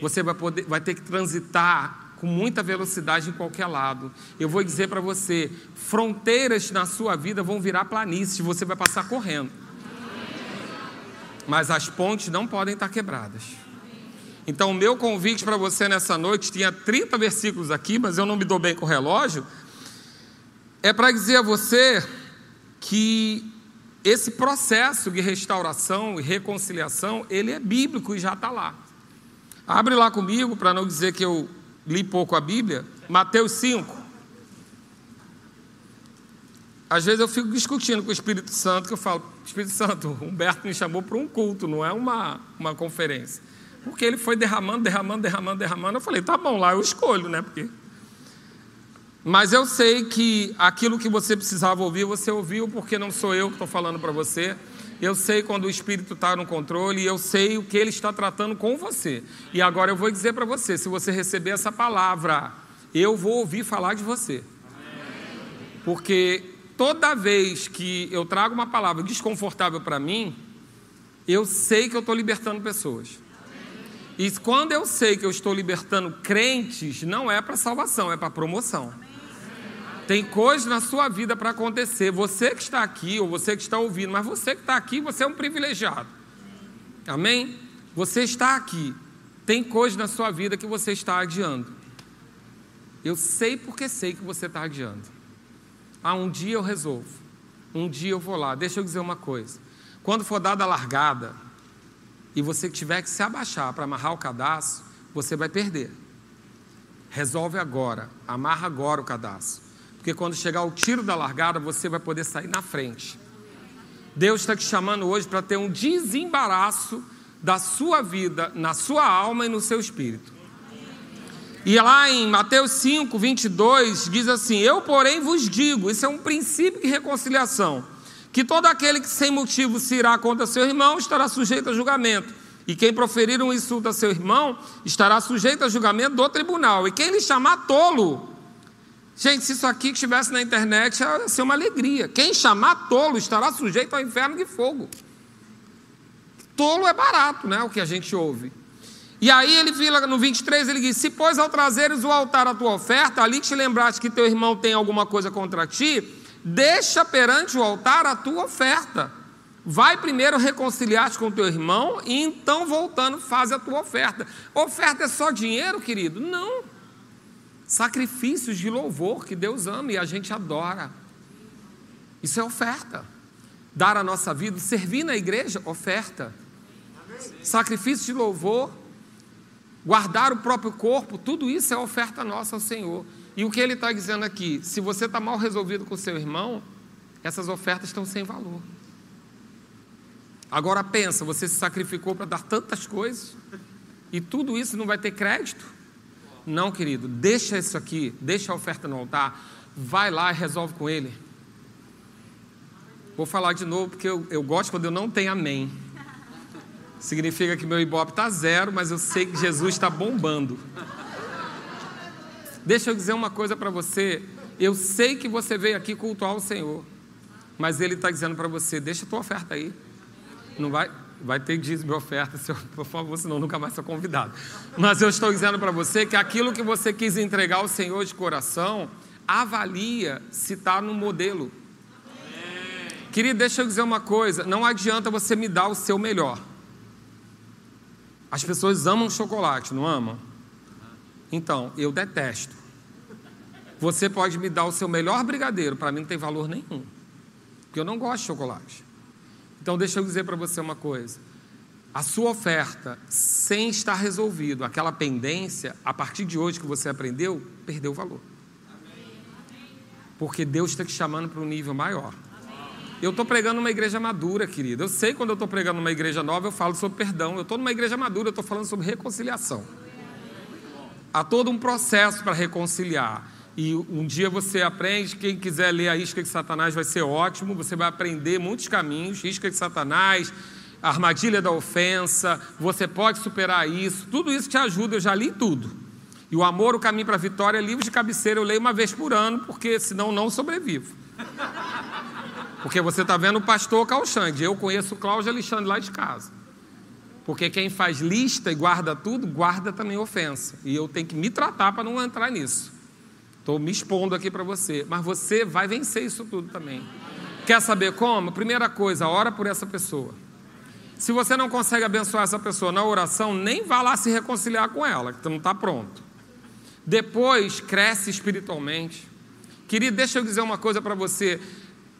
Você vai, poder, vai ter que transitar com muita velocidade em qualquer lado. Eu vou dizer para você: fronteiras na sua vida vão virar planícies, você vai passar correndo. Mas as pontes não podem estar quebradas. Então, o meu convite para você nessa noite tinha 30 versículos aqui, mas eu não me dou bem com o relógio. É para dizer a você que esse processo de restauração e reconciliação, ele é bíblico e já está lá. Abre lá comigo para não dizer que eu li pouco a Bíblia, Mateus 5. Às vezes eu fico discutindo com o Espírito Santo, que eu falo, Espírito Santo, Humberto me chamou para um culto, não é uma, uma conferência. Porque ele foi derramando, derramando, derramando, derramando. Eu falei, tá bom, lá eu escolho, né? Porque... Mas eu sei que aquilo que você precisava ouvir, você ouviu, porque não sou eu que estou falando para você eu sei quando o Espírito está no controle, e eu sei o que ele está tratando com você. E agora eu vou dizer para você: se você receber essa palavra, eu vou ouvir falar de você. Porque toda vez que eu trago uma palavra desconfortável para mim, eu sei que eu estou libertando pessoas. E quando eu sei que eu estou libertando crentes, não é para salvação, é para promoção. Tem coisas na sua vida para acontecer. Você que está aqui, ou você que está ouvindo, mas você que está aqui, você é um privilegiado. Amém? Você está aqui. Tem coisas na sua vida que você está adiando. Eu sei porque sei que você está adiando. Ah, um dia eu resolvo. Um dia eu vou lá. Deixa eu dizer uma coisa. Quando for dada a largada e você tiver que se abaixar para amarrar o cadastro, você vai perder. Resolve agora. Amarra agora o cadastro. Porque quando chegar o tiro da largada, você vai poder sair na frente. Deus está te chamando hoje para ter um desembaraço da sua vida, na sua alma e no seu espírito. E lá em Mateus 5, 22, diz assim: Eu, porém, vos digo, isso é um princípio de reconciliação, que todo aquele que sem motivo se irá contra seu irmão estará sujeito a julgamento. E quem proferir um insulto a seu irmão estará sujeito a julgamento do tribunal. E quem lhe chamar tolo Gente, se isso aqui estivesse na internet, ia ser uma alegria. Quem chamar tolo estará sujeito ao inferno de fogo. Tolo é barato, né? O que a gente ouve. E aí ele vira no 23, ele diz: Se pois ao trazeres o altar a tua oferta, ali que te lembraste que teu irmão tem alguma coisa contra ti, deixa perante o altar a tua oferta. Vai primeiro reconciliar-te com teu irmão e então voltando faz a tua oferta. Oferta é só dinheiro, querido? Não sacrifícios de louvor que Deus ama e a gente adora. Isso é oferta. Dar a nossa vida, servir na igreja, oferta. Sacrifício de louvor, guardar o próprio corpo, tudo isso é oferta nossa ao Senhor. E o que ele está dizendo aqui? Se você está mal resolvido com seu irmão, essas ofertas estão sem valor. Agora pensa, você se sacrificou para dar tantas coisas e tudo isso não vai ter crédito? Não, querido, deixa isso aqui, deixa a oferta no altar, vai lá e resolve com ele. Vou falar de novo porque eu, eu gosto quando eu não tenho amém. Significa que meu ibope está zero, mas eu sei que Jesus está bombando. Deixa eu dizer uma coisa para você. Eu sei que você veio aqui cultuar o Senhor, mas Ele está dizendo para você: deixa a tua oferta aí. Não vai, vai ter dízimo e oferta, por favor, senão nunca mais sou convidado. Mas eu estou dizendo para você que aquilo que você quis entregar ao Senhor de coração, avalia se está no modelo. Querido, deixa eu dizer uma coisa: não adianta você me dar o seu melhor. As pessoas amam chocolate, não amam? Então, eu detesto. Você pode me dar o seu melhor brigadeiro, para mim não tem valor nenhum. Porque eu não gosto de chocolate. Então, deixa eu dizer para você uma coisa. A sua oferta, sem estar resolvido, aquela pendência, a partir de hoje que você aprendeu, perdeu o valor. Porque Deus está te chamando para um nível maior. Eu estou pregando numa igreja madura, querido. Eu sei quando eu estou pregando numa igreja nova, eu falo sobre perdão. Eu estou numa igreja madura, eu estou falando sobre reconciliação. Há todo um processo para reconciliar. E um dia você aprende, quem quiser ler a isca de Satanás vai ser ótimo, você vai aprender muitos caminhos, isca de Satanás, armadilha da ofensa, você pode superar isso, tudo isso te ajuda, eu já li tudo. E o Amor, o Caminho para a Vitória, livro de cabeceira, eu leio uma vez por ano, porque senão não sobrevivo. Porque você está vendo o pastor Calxande. Eu conheço o Cláudio Alexandre lá de casa. Porque quem faz lista e guarda tudo, guarda também ofensa. E eu tenho que me tratar para não entrar nisso. Estou me expondo aqui para você. Mas você vai vencer isso tudo também. Quer saber como? Primeira coisa, ora por essa pessoa. Se você não consegue abençoar essa pessoa na oração, nem vá lá se reconciliar com ela, que não está pronto. Depois, cresce espiritualmente. Querido, deixa eu dizer uma coisa para você.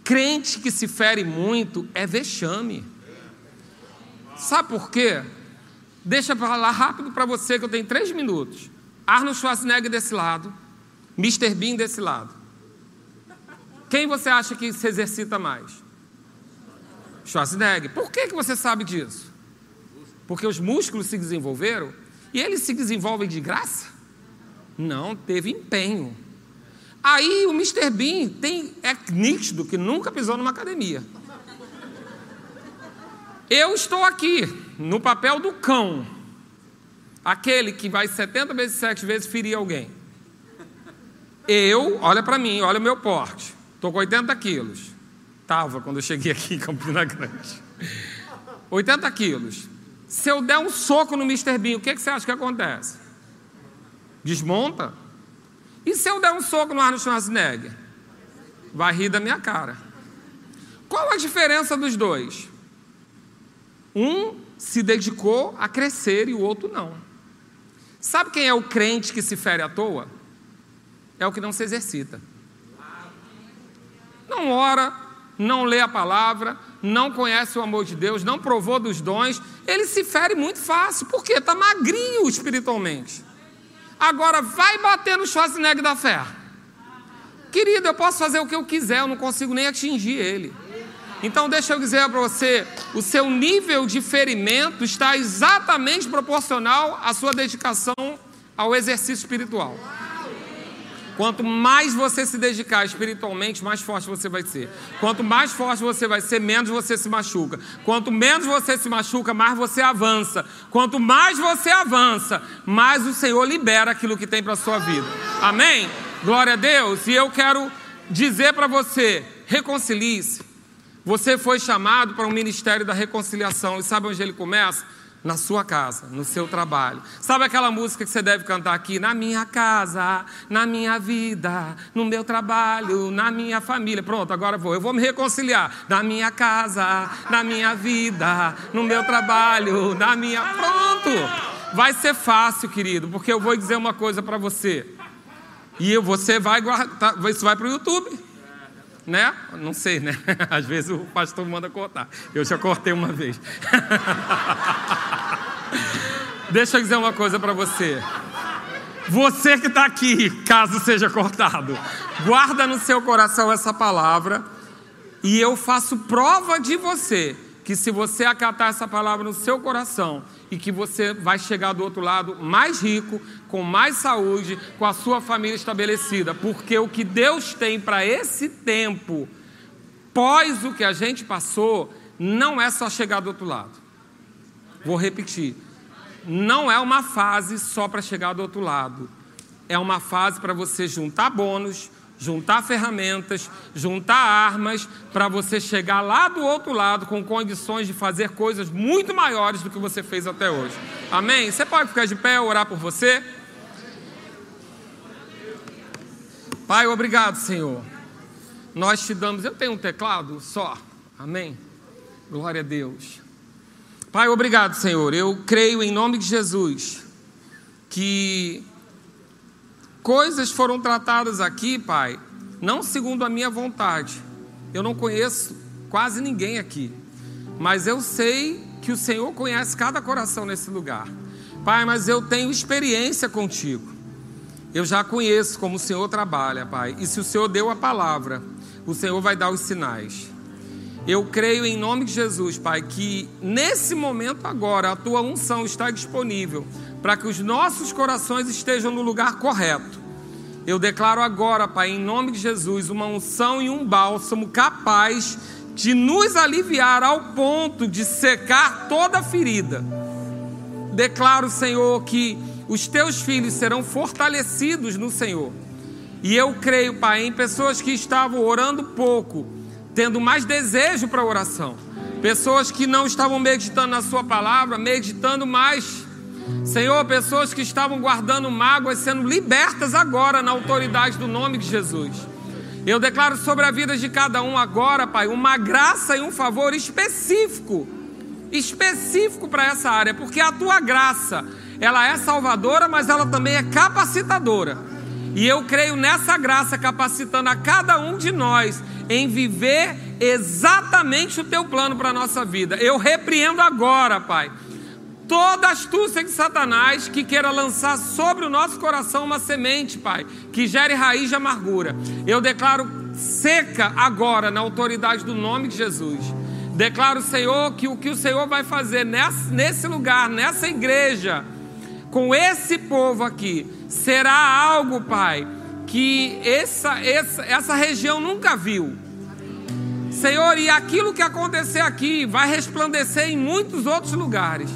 Crente que se fere muito é vexame. Sabe por quê? Deixa eu falar rápido para você que eu tenho três minutos. Arnold Schwarzenegger desse lado, Mr. Bean desse lado. Quem você acha que se exercita mais? Schwarzenegger. Por que, que você sabe disso? Porque os músculos se desenvolveram e eles se desenvolvem de graça? Não, teve empenho. Aí o Mr. Bean tem, é nítido que nunca pisou numa academia. Eu estou aqui no papel do cão, aquele que vai 70 vezes 7 vezes ferir alguém. Eu, olha para mim, olha o meu porte. Estou com 80 quilos. Estava quando eu cheguei aqui em Campina Grande. 80 quilos. Se eu der um soco no Mr. Bean, o que, que você acha que acontece? Desmonta? E se eu der um soco no Arnold Schwarzenegger? Vai rir da minha cara. Qual a diferença dos dois? Um se dedicou a crescer e o outro não. Sabe quem é o crente que se fere à toa? É o que não se exercita. Não ora, não lê a palavra, não conhece o amor de Deus, não provou dos dons, ele se fere muito fácil, porque está magrinho espiritualmente. Agora vai bater no Schwarzenegger da fé. Querido, eu posso fazer o que eu quiser, eu não consigo nem atingir ele. Então, deixa eu dizer para você: o seu nível de ferimento está exatamente proporcional à sua dedicação ao exercício espiritual. Quanto mais você se dedicar espiritualmente, mais forte você vai ser. Quanto mais forte você vai ser, menos você se machuca. Quanto menos você se machuca, mais você avança. Quanto mais você avança, mais o Senhor libera aquilo que tem para sua vida. Amém? Glória a Deus. E eu quero dizer para você: reconcilie-se. Você foi chamado para o um ministério da reconciliação. E sabe onde ele começa? Na sua casa, no seu trabalho. Sabe aquela música que você deve cantar aqui? Na minha casa, na minha vida, no meu trabalho, na minha família. Pronto, agora vou. Eu vou me reconciliar. Na minha casa, na minha vida, no meu trabalho, na minha. Pronto! Vai ser fácil, querido, porque eu vou dizer uma coisa para você. E você vai guardar. Isso vai para o YouTube. Né? Não sei, né? Às vezes o pastor manda cortar. Eu já cortei uma vez. Deixa eu dizer uma coisa para você. Você que está aqui, caso seja cortado, guarda no seu coração essa palavra e eu faço prova de você que se você acatar essa palavra no seu coração e que você vai chegar do outro lado mais rico, com mais saúde, com a sua família estabelecida, porque o que Deus tem para esse tempo, pós o que a gente passou, não é só chegar do outro lado. Vou repetir. Não é uma fase só para chegar do outro lado. É uma fase para você juntar bônus, juntar ferramentas, juntar armas para você chegar lá do outro lado com condições de fazer coisas muito maiores do que você fez até hoje. Amém? Você pode ficar de pé e orar por você? Pai, obrigado, Senhor. Nós te damos. Eu tenho um teclado só. Amém? Glória a Deus. Pai, obrigado, Senhor. Eu creio em nome de Jesus que Coisas foram tratadas aqui, Pai, não segundo a minha vontade. Eu não conheço quase ninguém aqui, mas eu sei que o Senhor conhece cada coração nesse lugar. Pai, mas eu tenho experiência contigo. Eu já conheço como o Senhor trabalha, Pai. E se o Senhor deu a palavra, o Senhor vai dar os sinais. Eu creio em nome de Jesus, Pai, que nesse momento agora a tua unção está disponível para que os nossos corações estejam no lugar correto. Eu declaro agora, Pai, em nome de Jesus, uma unção e um bálsamo capaz de nos aliviar ao ponto de secar toda a ferida. Declaro, Senhor, que os teus filhos serão fortalecidos no Senhor. E eu creio, Pai, em pessoas que estavam orando pouco, tendo mais desejo para a oração. Pessoas que não estavam meditando na Sua palavra, meditando mais Senhor, pessoas que estavam guardando mágoas sendo libertas agora na autoridade do nome de Jesus. Eu declaro sobre a vida de cada um agora, Pai, uma graça e um favor específico, específico para essa área, porque a tua graça, ela é salvadora, mas ela também é capacitadora. E eu creio nessa graça capacitando a cada um de nós em viver exatamente o teu plano para a nossa vida. Eu repreendo agora, Pai toda astúcia de Satanás que queira lançar sobre o nosso coração uma semente, Pai, que gere raiz de amargura. Eu declaro seca agora na autoridade do nome de Jesus. Declaro, Senhor, que o que o Senhor vai fazer nesse lugar, nessa igreja, com esse povo aqui, será algo, Pai, que essa, essa, essa região nunca viu. Senhor, e aquilo que acontecer aqui vai resplandecer em muitos outros lugares.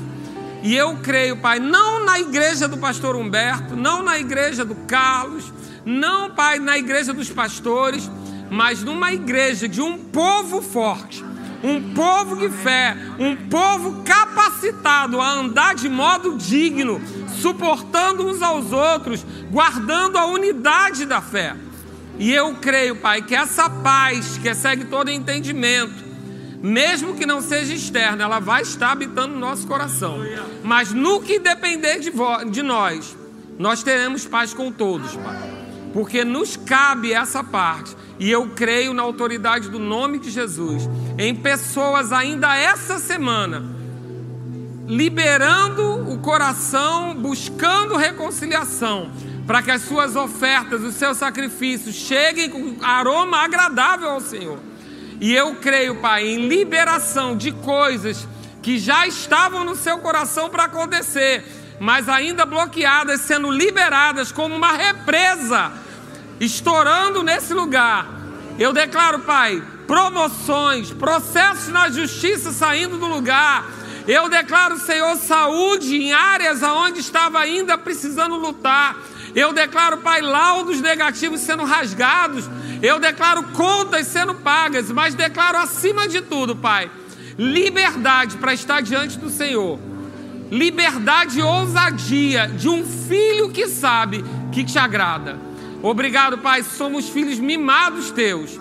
E eu creio, Pai, não na igreja do pastor Humberto, não na igreja do Carlos, não, Pai, na igreja dos pastores, mas numa igreja de um povo forte, um povo de fé, um povo capacitado a andar de modo digno, suportando uns aos outros, guardando a unidade da fé. E eu creio, Pai, que essa paz que excede todo entendimento, mesmo que não seja externa, ela vai estar habitando no nosso coração. Mas no que depender de, de nós, nós teremos paz com todos, Pai. Porque nos cabe essa parte. E eu creio na autoridade do nome de Jesus, em pessoas ainda essa semana, liberando o coração, buscando reconciliação, para que as suas ofertas, os seus sacrifícios cheguem com aroma agradável ao Senhor. E eu creio, Pai, em liberação de coisas que já estavam no seu coração para acontecer, mas ainda bloqueadas, sendo liberadas como uma represa, estourando nesse lugar. Eu declaro, Pai, promoções, processos na justiça saindo do lugar. Eu declaro, Senhor, saúde em áreas aonde estava ainda precisando lutar. Eu declaro, Pai, laudos negativos sendo rasgados eu declaro contas sendo pagas, mas declaro acima de tudo, Pai, liberdade para estar diante do Senhor. Liberdade e ousadia de um filho que sabe que te agrada. Obrigado, Pai, somos filhos mimados teus.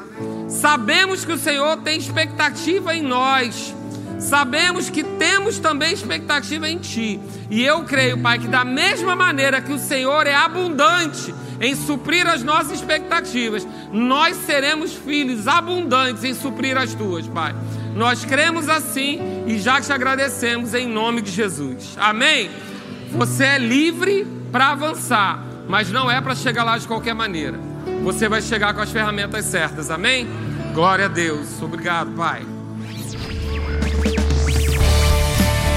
Sabemos que o Senhor tem expectativa em nós. Sabemos que temos também expectativa em Ti. E eu creio, Pai, que da mesma maneira que o Senhor é abundante em suprir as nossas expectativas, nós seremos filhos abundantes em suprir as tuas, Pai. Nós cremos assim e já te agradecemos em nome de Jesus. Amém? Você é livre para avançar, mas não é para chegar lá de qualquer maneira. Você vai chegar com as ferramentas certas. Amém? Glória a Deus. Obrigado, Pai.